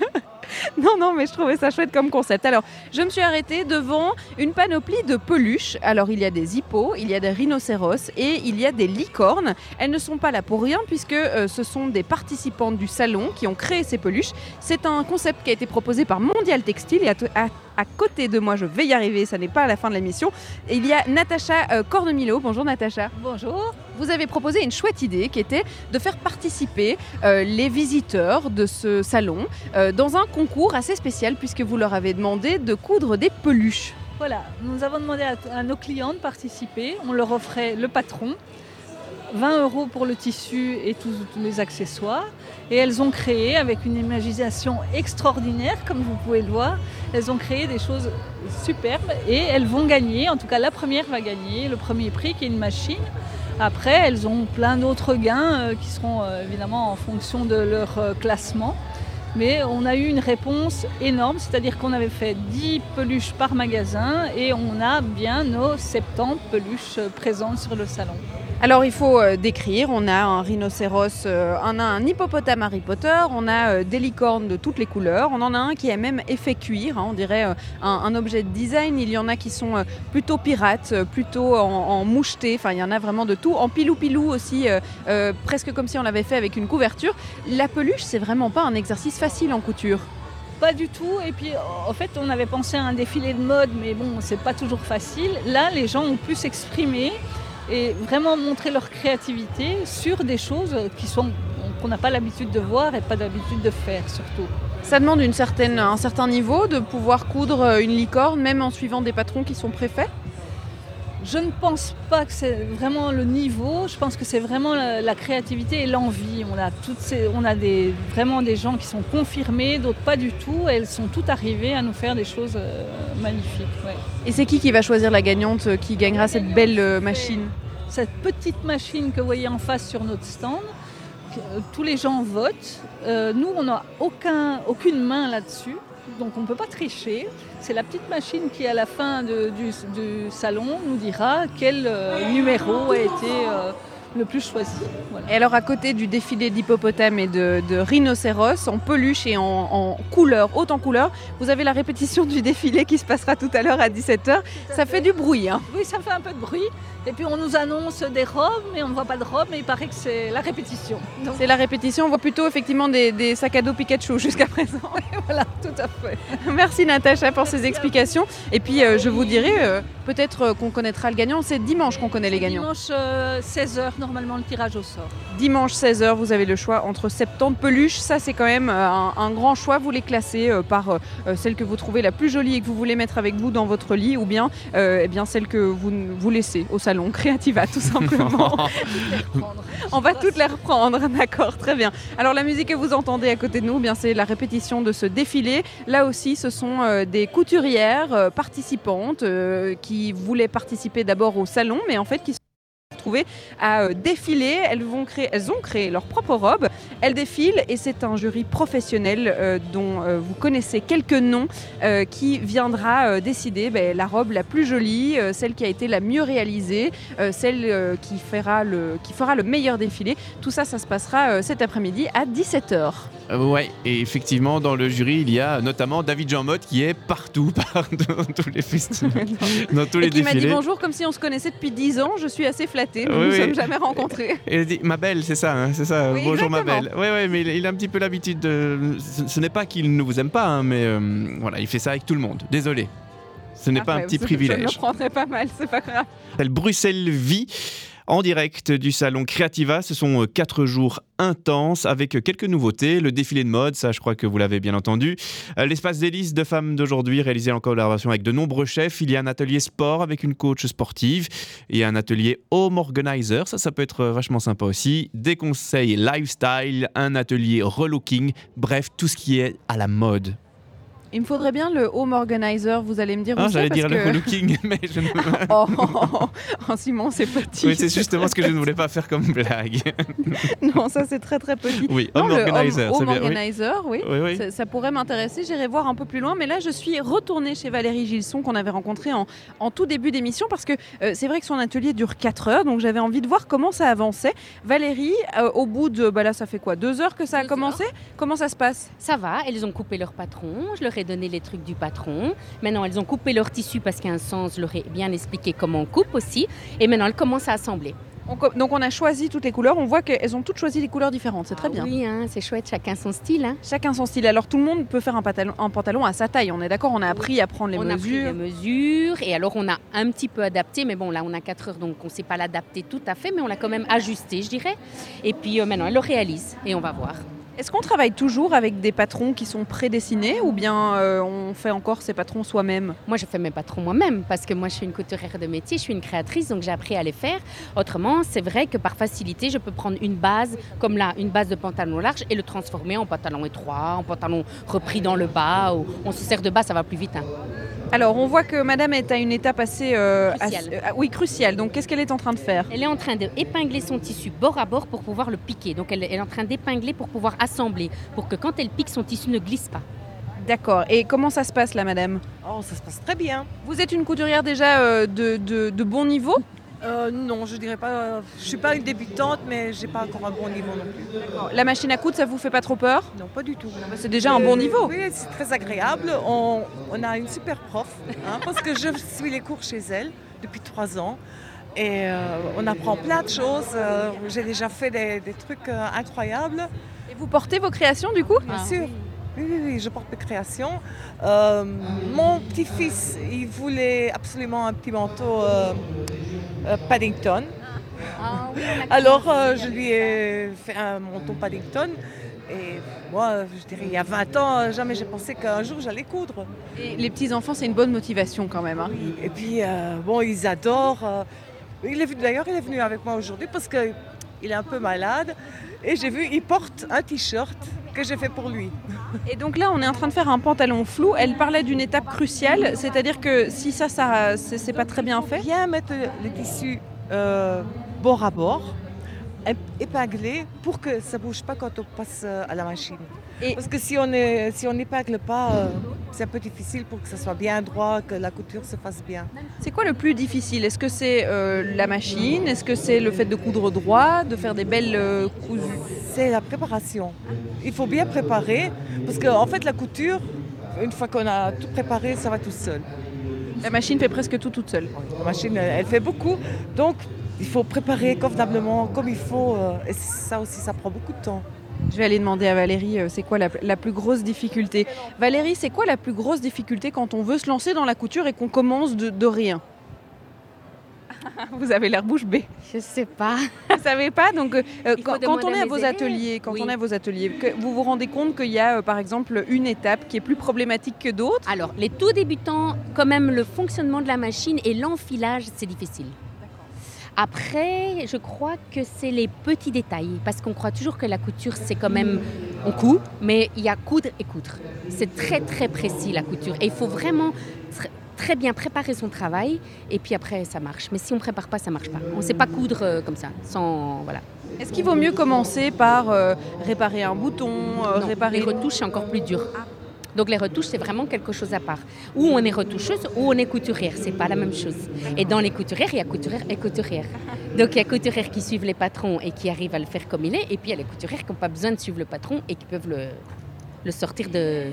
Non, non, mais je trouvais ça chouette comme concept. Alors, je me suis arrêtée devant une panoplie de peluches. Alors, il y a des hippos, il y a des rhinocéros et il y a des licornes. Elles ne sont pas là pour rien puisque euh, ce sont des participantes du salon qui ont créé ces peluches. C'est un concept qui a été proposé par Mondial Textile et à, à- à côté de moi, je vais y arriver, ça n'est pas à la fin de l'émission. Il y a Natacha euh, Cornemilo. Bonjour Natacha. Bonjour. Vous avez proposé une chouette idée qui était de faire participer euh, les visiteurs de ce salon euh, dans un concours assez spécial puisque vous leur avez demandé de coudre des peluches. Voilà, nous avons demandé à, à nos clients de participer. On leur offrait le patron, 20 euros pour le tissu et tous, les accessoires. Et elles ont créé, avec une imagination extraordinaire, comme vous pouvez le voir, elles ont créé des choses superbes et elles vont gagner. En tout cas, la première va gagner le premier prix qui est une machine. Après, elles ont plein d'autres gains euh, qui seront euh, évidemment en fonction de leur euh, classement. Mais on a eu une réponse énorme, c'est-à-dire qu'on avait fait 10 peluches par magasin et on a bien nos 70 peluches présentes sur le salon. Alors il faut euh, décrire, on a un rhinocéros, euh, on a un hippopotame Harry Potter, on a euh, des licornes de toutes les couleurs, on en a un qui est même effet cuir, hein, on dirait euh, un, objet de design, il y en a qui sont euh, plutôt pirates, euh, plutôt en, moucheté, enfin il y en a vraiment de tout, en pilou-pilou aussi, euh, euh, presque comme si on l'avait fait avec une couverture. La peluche c'est vraiment pas un exercice facile en couture. Pas du tout. Et puis, en fait, on avait pensé à un défilé de mode, mais bon, c'est pas toujours facile. Là, les gens ont pu s'exprimer et vraiment montrer leur créativité sur des choses qu'on n'a pas l'habitude de voir et pas l'habitude de faire surtout. Ça demande un certain niveau de pouvoir coudre une licorne, même en suivant des patrons qui sont préfets Je ne pense pas que c'est vraiment le niveau. Je pense que c'est vraiment la, la créativité et l'envie. On a toutes ces, on a des, vraiment des gens qui sont confirmés, d'autres pas du tout. Elles sont toutes arrivées à nous faire des choses euh, magnifiques. ouais. Et c'est qui qui va choisir la gagnante euh, qui gagnera cette belle euh, machine Cette petite machine que vous voyez en face sur notre stand, que, tous les gens votent. Nous, on n'a aucun, aucune main là-dessus. Donc on ne peut pas tricher. C'est la petite machine qui, à la fin du salon, nous dira quel euh, numéro a été euh, le plus choisi. Voilà. Et alors à côté du défilé d'hippopotame et de, de rhinocéros en peluche et en, en couleur, haute en couleur, vous avez la répétition du défilé qui se passera tout à l'heure à 17h. Ça fait du bruit. Hein. Oui, ça fait un peu de bruit. Et puis on nous annonce des robes, mais on ne voit pas de robes, mais il paraît que c'est la répétition. C'est la répétition, on voit plutôt effectivement des, des sacs à dos Pikachu jusqu'à présent. voilà, tout à fait. Merci Natacha pour ces explications. Et puis euh, je vous dirai, euh, peut-être euh, qu'on connaîtra le gagnant, c'est dimanche qu'on connaît les gagnants. Dimanche 16h, normalement, le tirage au sort. Dimanche 16h, vous avez le choix entre 70 peluches. Ça, c'est quand même euh, un, un grand choix. Vous les classez euh, par euh, celle que vous trouvez la plus jolie et que vous voulez mettre avec vous dans votre lit, ou bien, euh, eh bien celle que vous, vous laissez au salon Creativa, tout simplement. On va toutes les reprendre, d'accord, très bien. Alors la musique que vous entendez à côté de nous, eh bien c'est la répétition de ce défilé. Là aussi, ce sont euh, des couturières euh, participantes euh, qui voulaient participer d'abord au salon, mais en fait qui retrouver à euh, défiler. Elles, vont créer, elles ont créé leur propre robe. Elles défilent et c'est un jury professionnel euh, dont euh, vous connaissez quelques noms euh, qui viendra décider ben, la robe la plus jolie, celle qui a été la mieux réalisée, celle qui, fera le, qui fera le meilleur défilé. Tout ça, ça se passera cet après-midi à 17h. Euh, ouais, et effectivement, dans le jury, il y a notamment David Jean Motte qui est partout, partout dans tous les festivals, dans tous les Et qui m'a dit bonjour comme si on se connaissait depuis 10 ans. Je suis assez flattée. Nous Oui, ne oui. nous sommes jamais rencontrés. Et il dit, ma belle, c'est ça, hein, c'est ça. Oui, Bonjour ma belle. Oui, oui, mais il, il a un petit peu l'habitude de. Ce, ce n'est pas qu'il ne vous aime pas, hein, mais euh, voilà, il fait ça avec tout le monde. Désolé. Ce n'est pas un petit je- Je le privilège. prendrai pas mal, c'est pas grave. s'appelle Bruxelles Vie. En direct du salon Creativa, ce sont euh, quatre jours intenses avec euh, quelques nouveautés. Le défilé de mode, ça je crois que vous l'avez bien entendu. Euh, L'espace délice de femmes d'aujourd'hui, réalisé en collaboration avec de nombreux chefs. Il y a un atelier sport avec une coach sportive et un atelier home organizer. Ça, ça peut être vachement sympa aussi. Des conseils lifestyle, un atelier relooking. Bref, tout ce qui est à la mode. Il me faudrait bien le home organizer, vous allez me dire Ah, J'allais dire le que- relooking, mais je ne... oh, oh, oh, oh, Simon, c'est petit. Oui, c'est justement ce que je ne voulais pas faire comme blague. Non, ça c'est très très petit. Oui, Non, home le organizer, home, c'est home bien, organizer, oui. Oui, oui. Ça, ça pourrait m'intéresser. J'irai voir un peu plus loin. Mais là, je suis retournée chez Valérie Gilson qu'on avait rencontrée en, en tout début d'émission parce que euh, c'est vrai que son atelier dure 4 heures. Donc j'avais envie de voir comment ça avançait. Valérie, euh, au bout de, bah là, ça fait quoi Deux heures que ça a commencé? Comment ça se passe? Ça va, elles ont coupé leur patron, je leur ai donné les trucs du patron. Maintenant, elles ont coupé leur tissu parce qu'il y a un sens, leur ai bien expliqué comment on coupe aussi. Et maintenant, elles commencent à assembler. Donc on a choisi toutes les couleurs. On voit qu'elles ont toutes choisi des couleurs différentes. C'est très bien. Ah Oui, hein, c'est chouette, chacun son style. hein. Chacun son style. Alors tout le monde peut faire un pantalon, un pantalon à sa taille. On est d'accord On a appris à prendre les on a pris mesures. les mesures et alors on a un petit peu adapté, mais bon là on a 4 heures donc on ne sait pas l'adapter tout à fait, mais on l'a quand même ajusté je dirais. Et puis euh, maintenant elle le réalise et on va voir. Est-ce qu'on travaille toujours avec des patrons qui sont prédessinés ou bien euh, on fait encore ces patrons soi-même? Moi je fais mes patrons moi-même parce que moi je suis une couturière de métier, je suis une créatrice donc j'ai appris à les faire. Autrement c'est vrai que par facilité je peux prendre une base comme là, une base de pantalon large et le transformer en pantalon étroit, en pantalon repris dans le bas. Ou on se sert de bas, ça va plus vite. hein. Alors on voit que Madame est à une étape assez, euh, Cruciale. assez- euh, oui cruciale. Donc qu'est-ce qu'elle est en train de faire? Elle est en train d'épingler son tissu bord à bord pour pouvoir le piquer. Donc elle elle est en train d'épingler pour pouvoir pour que quand elle pique, son tissu ne glisse pas. D'accord. Et comment ça se passe là, Madame Oh, ça se passe très bien. Vous êtes une couturière déjà euh, de, de- de bon niveau Euh, non, je dirais pas. euh, je suis pas une débutante, mais j'ai pas encore un bon niveau non plus. La machine à coudre, ça vous fait pas trop peur? Non, pas du tout. C'est déjà un bon niveau. Oui, c'est très agréable. On, on a une super prof, hein, parce que je suis les cours chez elle depuis trois ans. Et euh, on apprend plein de choses. Euh, J'ai déjà fait des, des trucs euh, incroyables. Vous portez vos créations du coup Bien sûr. Oui, oui, oui, je porte mes créations. Euh, mon petit-fils, il voulait absolument un petit manteau euh, euh, Paddington. Alors, euh, je lui ai fait un manteau Paddington. Et moi, je dirais, il y a 20 ans, jamais j'ai pensé qu'un jour j'allais coudre. Et les petits enfants, c'est une bonne motivation quand même. hein. Et puis, euh, bon, ils adorent. il est venu- D'ailleurs, il est venu avec moi aujourd'hui parce qu'il est un peu malade. Et j'ai vu, il porte un t-shirt que j'ai fait pour lui. Et donc là, on est en train de faire un pantalon flou. Elle parlait d'une étape cruciale, c'est-à-dire que si ça, ça c'est pas très bien fait. Bien mettre le tissu euh, bord à bord, ép- épinglé, pour que ça bouge pas quand on passe euh, à la machine. Parce que si on est, si n'épingle pas, euh, c'est un peu difficile pour que ça soit bien droit, que la couture se fasse bien. C'est quoi le plus difficile? Est-ce que c'est euh, la machine? Est-ce que c'est le fait de coudre droit, de faire des belles euh, cousues? C'est la préparation. Il faut bien préparer, parce qu'en fait la couture, une fois qu'on a tout préparé, ça va tout seul. La machine fait presque tout toute seule. La machine, elle elle fait beaucoup, donc il faut préparer convenablement, comme il faut, euh, et ça aussi, ça prend beaucoup de temps. Je vais aller demander à Valérie, euh, c'est quoi la, la plus grosse difficulté Valérie, c'est quoi la plus grosse difficulté quand on veut se lancer dans la couture et qu'on commence de, de rien? Vous avez l'air bouche bée. Je sais pas. Vous savez pas Donc, euh, quand, quand on est à vos ateliers, quand Oui. on est à vos ateliers, que vous vous rendez compte qu'il y a, euh, par exemple, une étape qui est plus problématique que d'autres? Alors, les tout débutants, quand même, le fonctionnement de la machine et l'enfilage, c'est difficile. Après, je crois que c'est les petits détails, parce qu'on croit toujours que la couture, c'est quand même, on coud, mais il y a coudre et coudre. C'est très très précis la couture, et il faut vraiment tr- très bien préparer son travail et puis après ça marche. Mais si on prépare pas, ça marche pas. On ne sait pas coudre euh, comme ça, sans voilà. Est-ce qu'il vaut mieux commencer par euh, réparer un bouton, euh, Non, réparer les retouches, c'est encore plus dur. Donc les retouches, c'est vraiment quelque chose à part. Ou on est retoucheuse ou on est couturière, c'est pas la même chose. Et dans les couturières, il y a couturière et couturière. Donc il y a couturières qui suivent les patrons et qui arrivent à le faire comme il est, et puis il y a les couturières qui n'ont pas besoin de suivre le patron et qui peuvent le, le sortir de,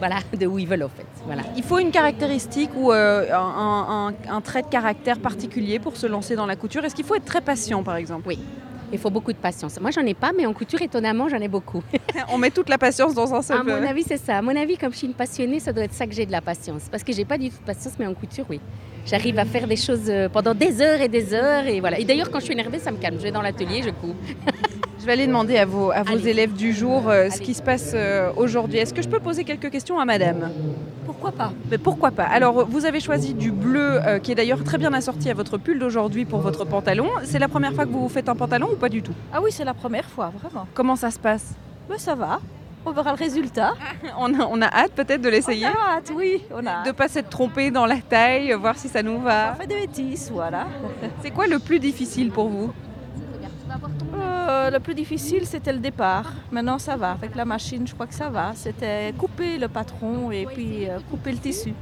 voilà, de où ils veulent en fait. Voilà. Il faut une caractéristique ou euh, un, un- un trait de caractère particulier pour se lancer dans la couture. Est-ce qu'il faut être très patient par exemple? Oui. Il faut beaucoup de patience. Moi, j'en ai pas, mais en couture, étonnamment, j'en ai beaucoup. On met toute la patience dans un seul À mon avis, c'est ça. À mon avis, comme je suis une passionnée, ça doit être ça que j'ai de la patience. Parce que j'ai pas du tout de patience, mais en couture, oui. J'arrive à faire des choses euh, pendant des heures et des heures. Et voilà. Et d'ailleurs, quand je suis énervée, ça me calme. Je vais dans l'atelier, je coupe. Je vais aller demander à vos, à vos Allez. élèves du jour euh, ce qui se passe euh, aujourd'hui. Est-ce que je peux poser quelques questions à madame? Pourquoi pas Mais pourquoi pas? Alors, vous avez choisi du bleu, euh, qui est d'ailleurs très bien assorti à votre pull d'aujourd'hui pour votre pantalon. C'est la première fois que vous vous faites un pantalon ou pas du tout? Ah oui, c'est la première fois, vraiment. Comment ça se passe? Mais ça va. On verra le résultat. on a, on a hâte peut-être de l'essayer On a hâte, oui. On a hâte. De pas s'être trompé dans la taille, voir si ça nous va. On fait des bêtises, voilà. C'est quoi le plus difficile pour vous? Euh, le plus difficile, c'était le départ. Maintenant, ça va. Avec la machine, je crois que ça va. C'était couper le patron et puis euh, couper le tissu.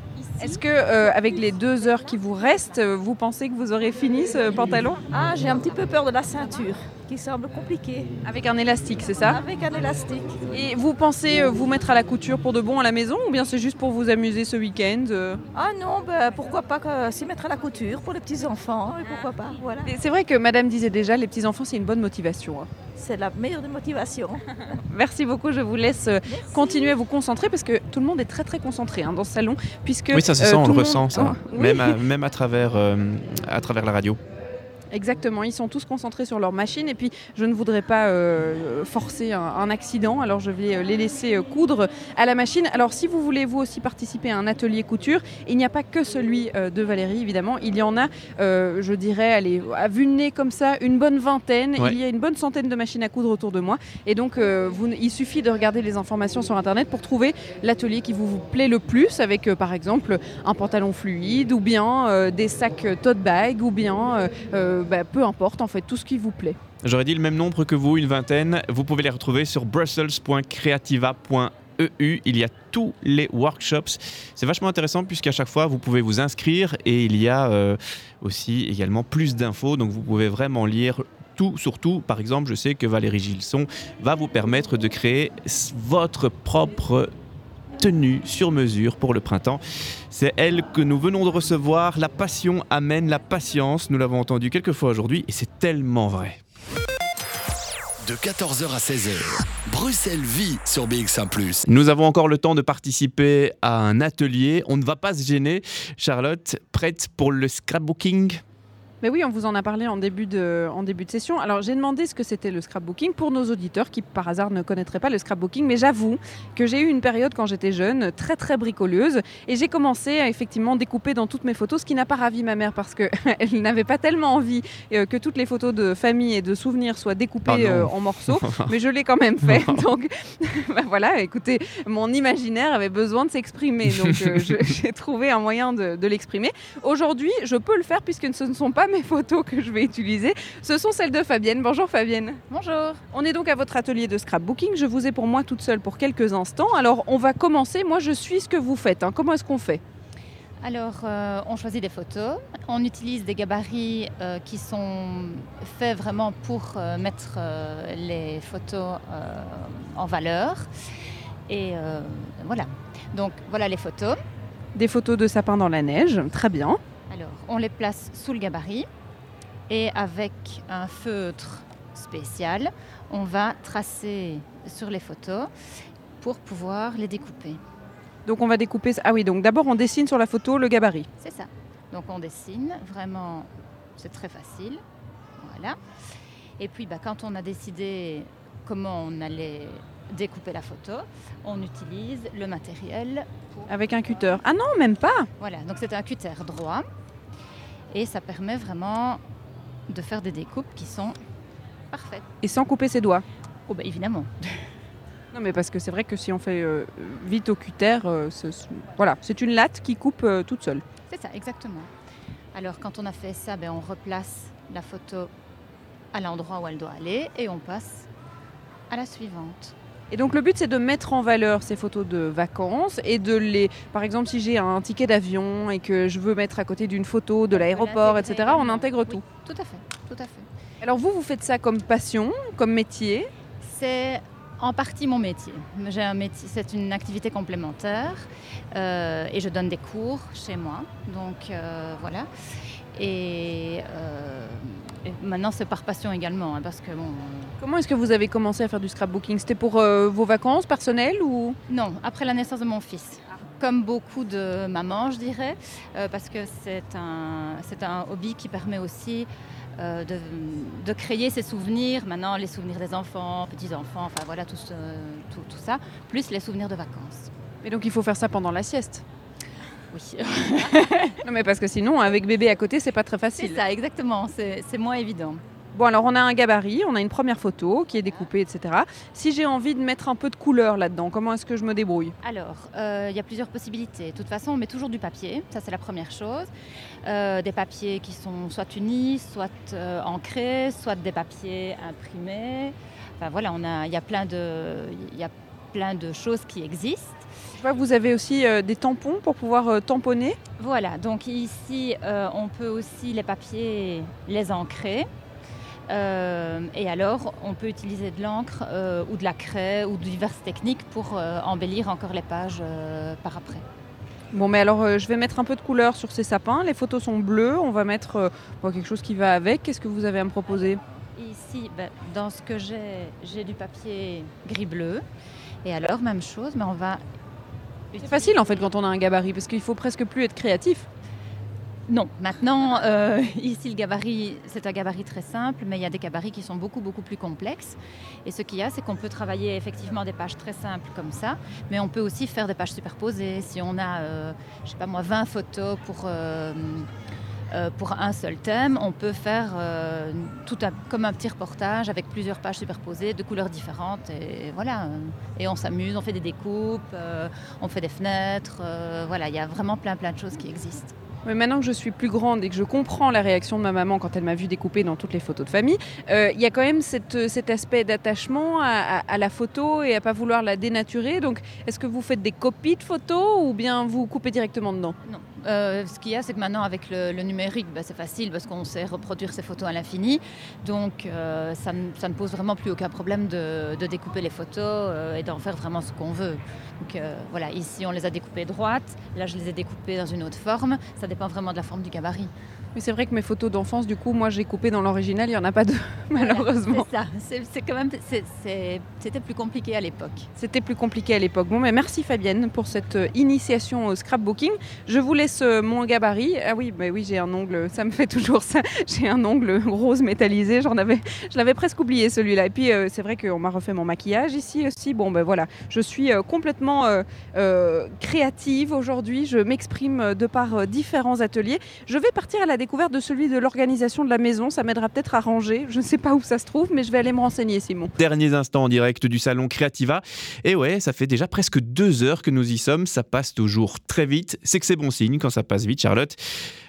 Est-ce que euh, avec les deux heures qui vous restent, vous pensez que vous aurez fini ce pantalon? Ah, j'ai un petit peu peur de la ceinture, qui semble compliquée. Avec un élastique, c'est ça Avec un élastique. Et vous pensez euh, vous mettre à la couture pour de bon à la maison ou bien c'est juste pour vous amuser ce week-end euh Ah non, ben, pourquoi pas que- s'y mettre à la couture pour les petits-enfants, et pourquoi pas, voilà. C'est vrai que madame disait déjà, les petits-enfants, c'est une bonne motivation. hein. C'est la meilleure des motivations. Merci beaucoup, je vous laisse euh, continuer à vous concentrer parce que tout le monde est très très concentré hein, dans ce salon. Puisque, Oui, ça euh, sent, on le monde- ressent, ça. Oui. Même, à, même à, travers, euh, à travers la radio. Exactement, ils sont tous concentrés sur leur machine et puis je ne voudrais pas euh, forcer un, un accident, alors je vais euh, les laisser euh, coudre à la machine. Alors si vous voulez vous aussi participer à un atelier couture, il n'y a pas que celui de Valérie évidemment, il y en a, euh, je dirais, allez, à vue de nez comme ça, une bonne vingtaine, Ouais. il y a une bonne centaine de machines à coudre autour de moi et donc euh, vous, il suffit de regarder les informations sur internet pour trouver l'atelier qui vous, vous plaît le plus avec par exemple un pantalon fluide ou bien des sacs tote bag ou bien bah, peu importe en fait tout ce qui vous plaît. J'aurais dit le même nombre que vous, une vingtaine. Vous pouvez les retrouver sur brussels.creativa.eu. Il y a tous les workshops. C'est vachement intéressant puisqu'à chaque fois, vous pouvez vous inscrire et il y a euh, aussi également plus d'infos. Donc vous pouvez vraiment lire tout sur tout. Par exemple, je sais que Valérie Gilson va vous permettre de créer votre propre tenue sur mesure pour le printemps. C'est elle que nous venons de recevoir. La passion amène la patience. Nous l'avons entendu quelques fois aujourd'hui et c'est tellement vrai. De 14h à 16h, Bruxelles vit sur BX1 ⁇ Nous avons encore le temps de participer à un atelier. On ne va pas se gêner. Charlotte, prête pour le scrapbooking? Mais oui, on vous en a parlé en début de, en début de session. Alors j'ai demandé ce que c'était le scrapbooking pour nos auditeurs qui par hasard ne connaîtraient pas le scrapbooking, mais j'avoue que j'ai eu une période quand j'étais jeune très très bricoleuse et j'ai commencé à effectivement découper dans toutes mes photos, ce qui n'a pas ravi ma mère parce qu'elle n'avait pas tellement envie euh, que toutes les photos de famille et de souvenirs soient découpées Ah euh, en morceaux, mais je l'ai quand même fait. Donc bah voilà, écoutez, mon imaginaire avait besoin de s'exprimer, donc euh, j'ai trouvé un moyen de, de l'exprimer. Aujourd'hui, je peux le faire puisque ce ne sont pas mes photos que je vais utiliser, ce sont celles de Fabienne. Bonjour Fabienne. Bonjour. On est donc à votre atelier de scrapbooking. Je vous ai pour moi toute seule pour quelques instants. Alors on va commencer. Moi, je suis ce que vous faites. hein. Comment est-ce qu'on fait? Alors, euh, on choisit des photos. On utilise des gabarits euh, qui sont faits vraiment pour euh, mettre les photos en valeur. Et voilà. Donc, voilà les photos. Des photos de sapins dans la neige. Très bien. Alors, on les place sous le gabarit. Et avec un feutre spécial, on va tracer sur les photos pour pouvoir les découper. Donc on va découper. Ah oui, donc d'abord on dessine sur la photo le gabarit. C'est ça. Donc on dessine, vraiment, c'est très facile. Voilà. Et puis bah, quand on a décidé comment on allait découper la photo, on utilise le matériel. pour- Avec un cutter. Ah non, même pas. Voilà, donc c'est un cutter droit. Et ça permet vraiment de faire des découpes qui sont parfaites. Et sans couper ses doigts. Oh bah évidemment. Non, mais parce que c'est vrai que si on fait euh, vite au cutter, euh, voilà, c'est une latte qui coupe euh, toute seule. C'est ça, exactement. Alors quand on a fait ça, ben, on replace la photo à l'endroit où elle doit aller et on passe à la suivante. Et donc le but c'est de mettre en valeur ces photos de vacances et de les, par exemple si j'ai un ticket d'avion et que je veux mettre à côté d'une photo de l'aéroport, etc., on intègre tout. Tout à fait, tout à fait. Alors vous, vous faites ça comme passion, comme métier? C'est en partie mon métier. J'ai un métier, c'est une activité complémentaire euh, et je donne des cours chez moi. Donc euh, voilà. Et, euh, et maintenant c'est par passion également, hein, parce que bon. Comment est-ce que vous avez commencé à faire du scrapbooking? C'était pour euh, vos vacances personnelles ou? Non, après la naissance de mon fils. Comme beaucoup de mamans, je dirais, euh, parce que c'est un, c'est un hobby qui permet aussi euh, de, de créer ses souvenirs. Maintenant, les souvenirs des enfants, petits-enfants, enfin voilà, tout, ce- tout, tout ça, plus les souvenirs de vacances. Et donc il faut faire ça pendant la sieste? Oui. Non mais parce que sinon avec bébé à côté c'est pas très facile. C'est ça, exactement, c'est moins évident. Bon alors on a un gabarit, on a une première photo qui est découpée, etc. Si j'ai envie de mettre un peu de couleur là-dedans, comment est-ce que je me débrouille? Alors, euh, il y a plusieurs possibilités. De toute façon, on met toujours du papier, ça c'est la première chose. Euh, des papiers qui sont soit unis, soit euh, ancrés, soit des papiers imprimés. Enfin voilà, on a, il y a plein de, il y a plein de choses qui existent. Vous avez aussi euh, des tampons pour pouvoir euh, tamponner. Voilà, donc ici, euh, on peut aussi les papiers les ancrer. Et alors, on peut utiliser de l'encre ou de la craie ou diverses techniques pour embellir encore les pages par après. Bon mais alors je vais mettre un peu de couleur sur ces sapins. Les photos sont bleues, on va mettre bon, quelque chose qui va avec. Qu'est-ce que vous avez à me proposer Ici, ben, dans ce que j'ai, j'ai du papier gris-bleu. Et alors, même chose, mais on va... C'est facile en fait quand on a un gabarit parce qu'il faut presque plus être créatif. Non, maintenant, euh, ici, le gabarit, c'est un gabarit très simple, mais il y a des gabarits qui sont beaucoup, beaucoup plus complexes. Et ce qu'il y a, c'est qu'on peut travailler effectivement des pages très simples comme ça, mais on peut aussi faire des pages superposées. Si on a, euh, je sais pas moi, 20 photos pour... euh, euh, pour un seul thème, on peut faire euh, tout un- comme un petit reportage avec plusieurs pages superposées de couleurs différentes et voilà. Et on s'amuse, on fait des découpes, euh, on fait des fenêtres, voilà, il y a vraiment plein plein de choses qui existent. Mais maintenant que je suis plus grande et que je comprends la réaction de ma maman quand elle m'a vu découper dans toutes les photos de famille, euh, il y a quand même cette- cet aspect d'attachement à, à- à la photo et à pas vouloir la dénaturer. Donc, est-ce que vous faites des copies de photos ou bien vous coupez directement dedans? Non. Euh, ce qu'il y a, c'est que maintenant, avec le, numérique, bah, c'est facile parce qu'on sait reproduire ces photos à l'infini. Donc, euh, ça, ne- pose vraiment plus aucun problème de, découper les photos euh, et d'en faire vraiment ce qu'on veut. Donc, voilà, ici, on les a découpées droites. Là, je les ai découpées dans une autre forme. Ça dépend vraiment de la forme du gabarit. Mais c'est vrai que mes photos d'enfance, du coup, moi j'ai coupé dans l'original, il n'y en a pas deux, malheureusement. C'est ça. C'est quand même, c'était plus compliqué à l'époque. C'était plus compliqué à l'époque. Bon, mais merci Fabienne pour cette euh, initiation au scrapbooking. Je vous laisse euh, mon gabarit. Ah oui, bah oui, j'ai un ongle, ça me fait toujours ça. J'ai un ongle rose métallisé. J'en avais, je l'avais presque oublié celui-là. Et puis euh, c'est vrai qu'on m'a refait mon maquillage ici aussi. Bon, ben voilà, je suis complètement euh, euh, créative aujourd'hui. Je m'exprime de par différents ateliers. Je vais partir à la découverte de celui de l'organisation de la maison. Ça m'aidera peut-être à ranger. Je ne sais pas où ça se trouve, mais je vais aller me renseigner, Simon. Derniers instants en direct du salon Creativa. Et ouais, ça fait déjà presque deux heures que nous y sommes. Ça passe toujours très vite. C'est que c'est bon signe quand ça passe vite, Charlotte.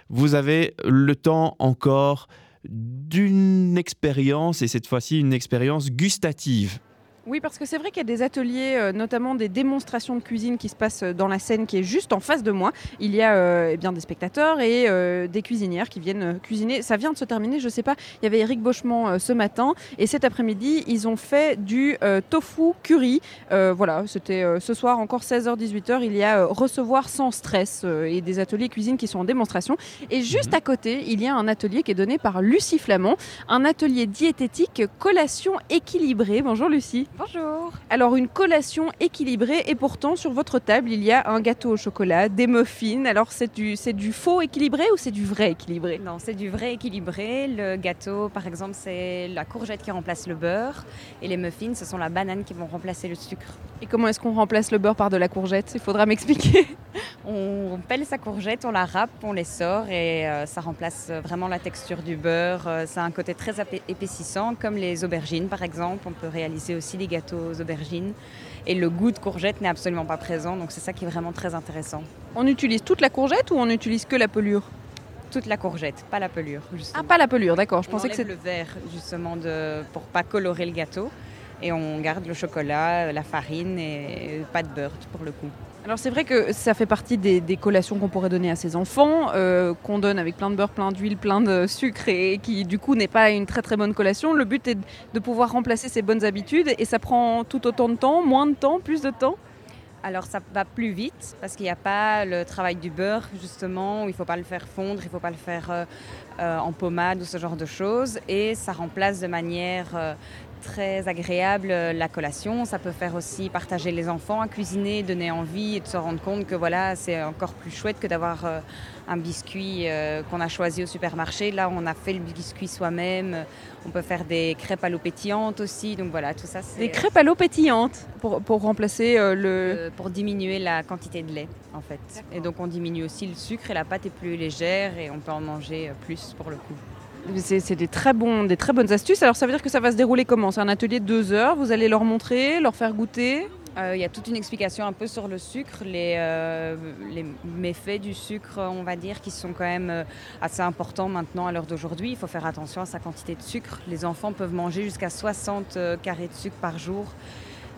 Vous avez le temps encore d'une expérience, et cette fois-ci une expérience gustative. Oui, parce que c'est vrai qu'il y a des ateliers, euh, notamment des démonstrations de cuisine qui se passent euh, dans la scène qui est juste en face de moi. Il y a euh, eh bien des spectateurs et euh, des cuisinières qui viennent cuisiner. Ça vient de se terminer, je sais pas. Il y avait Eric Bochement ce matin et cet après-midi, ils ont fait du tofu curry. Voilà, c'était ce soir encore 16h-18h. Il y a recevoir sans stress et des ateliers cuisine qui sont en démonstration. Et juste à côté, il y a un atelier qui est donné par Lucie Flamand, un atelier diététique collation équilibrée. Bonjour Lucie. Bonjour. Alors une collation équilibrée et pourtant sur votre table il y a un gâteau au chocolat, des muffins. Alors c'est du, faux équilibré ou c'est du vrai équilibré? Non, c'est du vrai équilibré. Le gâteau, par exemple, c'est la courgette qui remplace le beurre. Et les muffins, ce sont la banane qui vont remplacer le sucre. Et comment est-ce qu'on remplace le beurre par de la courgette? Il faudra m'expliquer. On pèle sa courgette, on la râpe, on les sort et euh, ça remplace vraiment la texture du beurre. Euh, ça a un côté très épaississant, comme les aubergines par exemple. On peut réaliser aussi des gâteaux aux aubergines. Et le goût de courgette n'est absolument pas présent, donc c'est ça qui est vraiment très intéressant. On utilise toute la courgette ou on n'utilise que la pelure? Toute la courgette, pas la pelure. Ah, pas la pelure, d'accord. Je On pensais que c'était. le verre justement de, pour pas colorer le gâteau. Et on garde le chocolat, la farine et pas de beurre pour le coup. Alors c'est vrai que ça fait partie des, des collations qu'on pourrait donner à ses enfants, euh, qu'on donne avec plein de beurre, plein d'huile, plein de sucre et qui du coup n'est pas une très très bonne collation. Le but est de pouvoir remplacer ses bonnes habitudes et ça prend tout autant de temps, moins de temps, plus de temps. Alors ça va plus vite parce qu'il n'y a pas le travail du beurre justement, où il ne faut pas le faire fondre, il ne faut pas le faire euh, euh, en pommade ou ce genre de choses. Et ça remplace de manière euh, très agréable euh, la collation. Ça peut faire aussi partager les enfants à cuisiner, donner envie et de se rendre compte que voilà, c'est encore plus chouette que d'avoir euh, un biscuit euh, qu'on a choisi au supermarché. Là, on a fait le biscuit soi-même. On peut faire des crêpes à l'eau pétillante aussi. Donc voilà, tout ça, c'est Des crêpes à l'eau pétillante pour, pour remplacer euh, le... pour diminuer la quantité de lait en fait. Et donc on diminue aussi le sucre et la pâte est plus légère et on peut en manger plus pour le coup. C'est des, très bons, des très bonnes astuces. Alors ça veut dire que ça va se dérouler comment? C'est un atelier de deux heures, vous allez leur montrer, leur faire goûter? Euh, Il y a toute une explication un peu sur le sucre, les, euh, les méfaits du sucre, on va dire, qui sont quand même euh, assez importants maintenant à l'heure d'aujourd'hui. Il faut faire attention à sa quantité de sucre. Les enfants peuvent manger jusqu'à 60 euh, carrés de sucre par jour.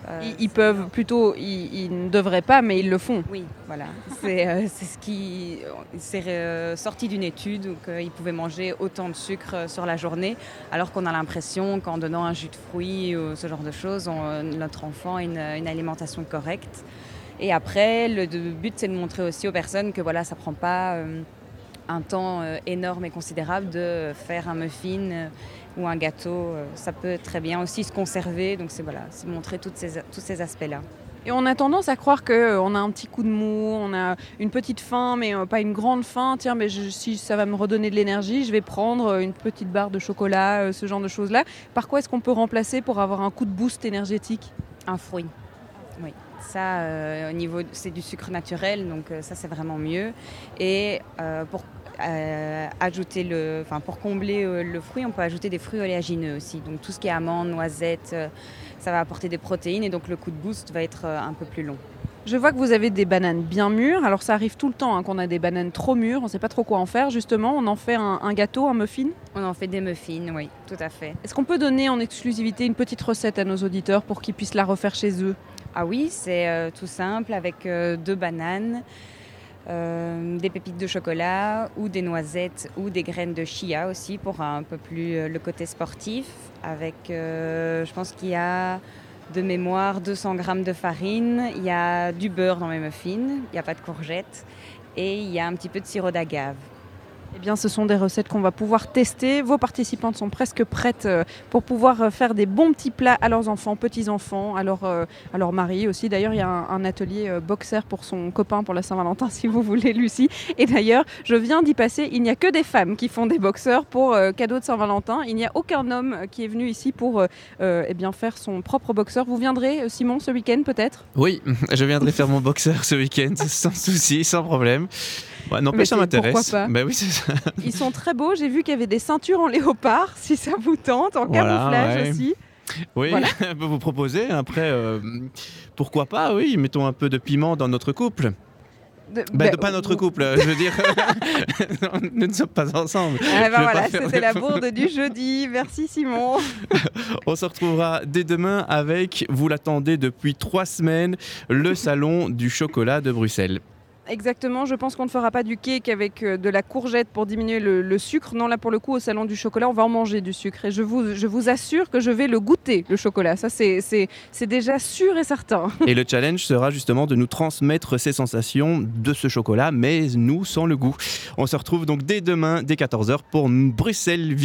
Euh, Ils, ils peuvent plutôt, ils, ils ne devraient pas, mais ils le font. Oui, voilà. C'est euh, ce qui c'est euh, sorti d'une étude où ils pouvaient manger autant de sucre sur la journée, alors qu'on a l'impression qu'en donnant un jus de fruits ou ce genre de choses, on- notre enfant a une, une alimentation correcte. Et après, le, le but, c'est de montrer aussi aux personnes que voilà, ça prend pas un temps énorme et considérable de faire un muffin ou un gâteau. euh, ça peut très bien aussi se conserver. Donc c'est voilà, c'est montrer toutes ces, tous ces aspects-là. Et on a tendance à croire qu'on a un petit coup de mou, on a une petite faim, mais euh, pas une grande faim. Tiens, mais je- si ça va me redonner de l'énergie, je vais prendre euh, une petite barre de chocolat, euh, ce genre de choses-là. Par quoi est-ce qu'on peut remplacer pour avoir un coup de boost énergétique? Un fruit. Oui, ça, euh, au niveau, c'est du sucre naturel, donc euh, ça c'est vraiment mieux. Et euh, pour ajouter le, enfin pour combler le fruit, on peut ajouter des fruits oléagineux aussi. Donc tout ce qui est amandes, noisettes, ça va apporter des protéines et donc le coup de boost va être un peu plus long. Je vois que vous avez des bananes bien mûres. Alors ça arrive tout le temps hein, qu'on a des bananes trop mûres, on ne sait pas trop quoi en faire. Justement, on en fait un, un gâteau, un muffin? On en fait des muffins, oui, tout à fait. Est-ce qu'on peut donner en exclusivité une petite recette à nos auditeurs pour qu'ils puissent la refaire chez eux? Ah oui, c'est euh, tout simple avec euh, deux bananes, euh, des pépites de chocolat ou des noisettes ou des graines de chia aussi pour un peu plus le côté sportif. Avec, je pense qu'il y a de mémoire 200 grammes de farine, il y a du beurre dans mes muffins, il n'y a pas de courgettes et il y a un petit peu de sirop d'agave. Eh bien, ce sont des recettes qu'on va pouvoir tester. Vos participantes sont presque prêtes euh, pour pouvoir euh, faire des bons petits plats à leurs enfants, petits-enfants, à leur, euh, à mari aussi. D'ailleurs, il y a un, atelier boxer pour son copain pour la Saint-Valentin, si vous voulez, Lucie. Et d'ailleurs, je viens d'y passer. Il n'y a que des femmes qui font des boxeurs pour cadeau de Saint-Valentin. Il n'y a aucun homme qui est venu ici pour eh bien, faire son propre boxeur. Vous viendrez, Simon, ce week-end peut-être? Oui, je viendrai faire mon boxeur ce week-end sans souci, sans problème. Mais N'empêche, ça m'intéresse. pourquoi pas Bah oui. Ils sont très beaux. J'ai vu qu'il y avait des ceintures en léopard, si ça vous tente, en Voilà, camouflage ouais. aussi. Oui, Voilà. on peut vous proposer. Après, euh, pourquoi pas, oui, mettons un peu de piment dans notre couple. De- Bah, bah, de pas notre couple, je veux dire. nous ne sommes pas ensemble. Ah bah voilà, c'était la bourde du jeudi. Merci Simon. On se retrouvera dès demain avec, vous l'attendez depuis trois semaines, le salon du chocolat de Bruxelles. Exactement, je pense qu'on ne fera pas du cake avec euh, de la courgette pour diminuer le, sucre. Non, là pour le coup, au salon du chocolat, on va en manger du sucre. Et je vous, assure que je vais le goûter, le chocolat. Ça, c'est déjà sûr et certain. Et le challenge sera justement de nous transmettre ces sensations de ce chocolat, mais nous sans le goût. On se retrouve donc dès demain, dès 14h pour Bruxelles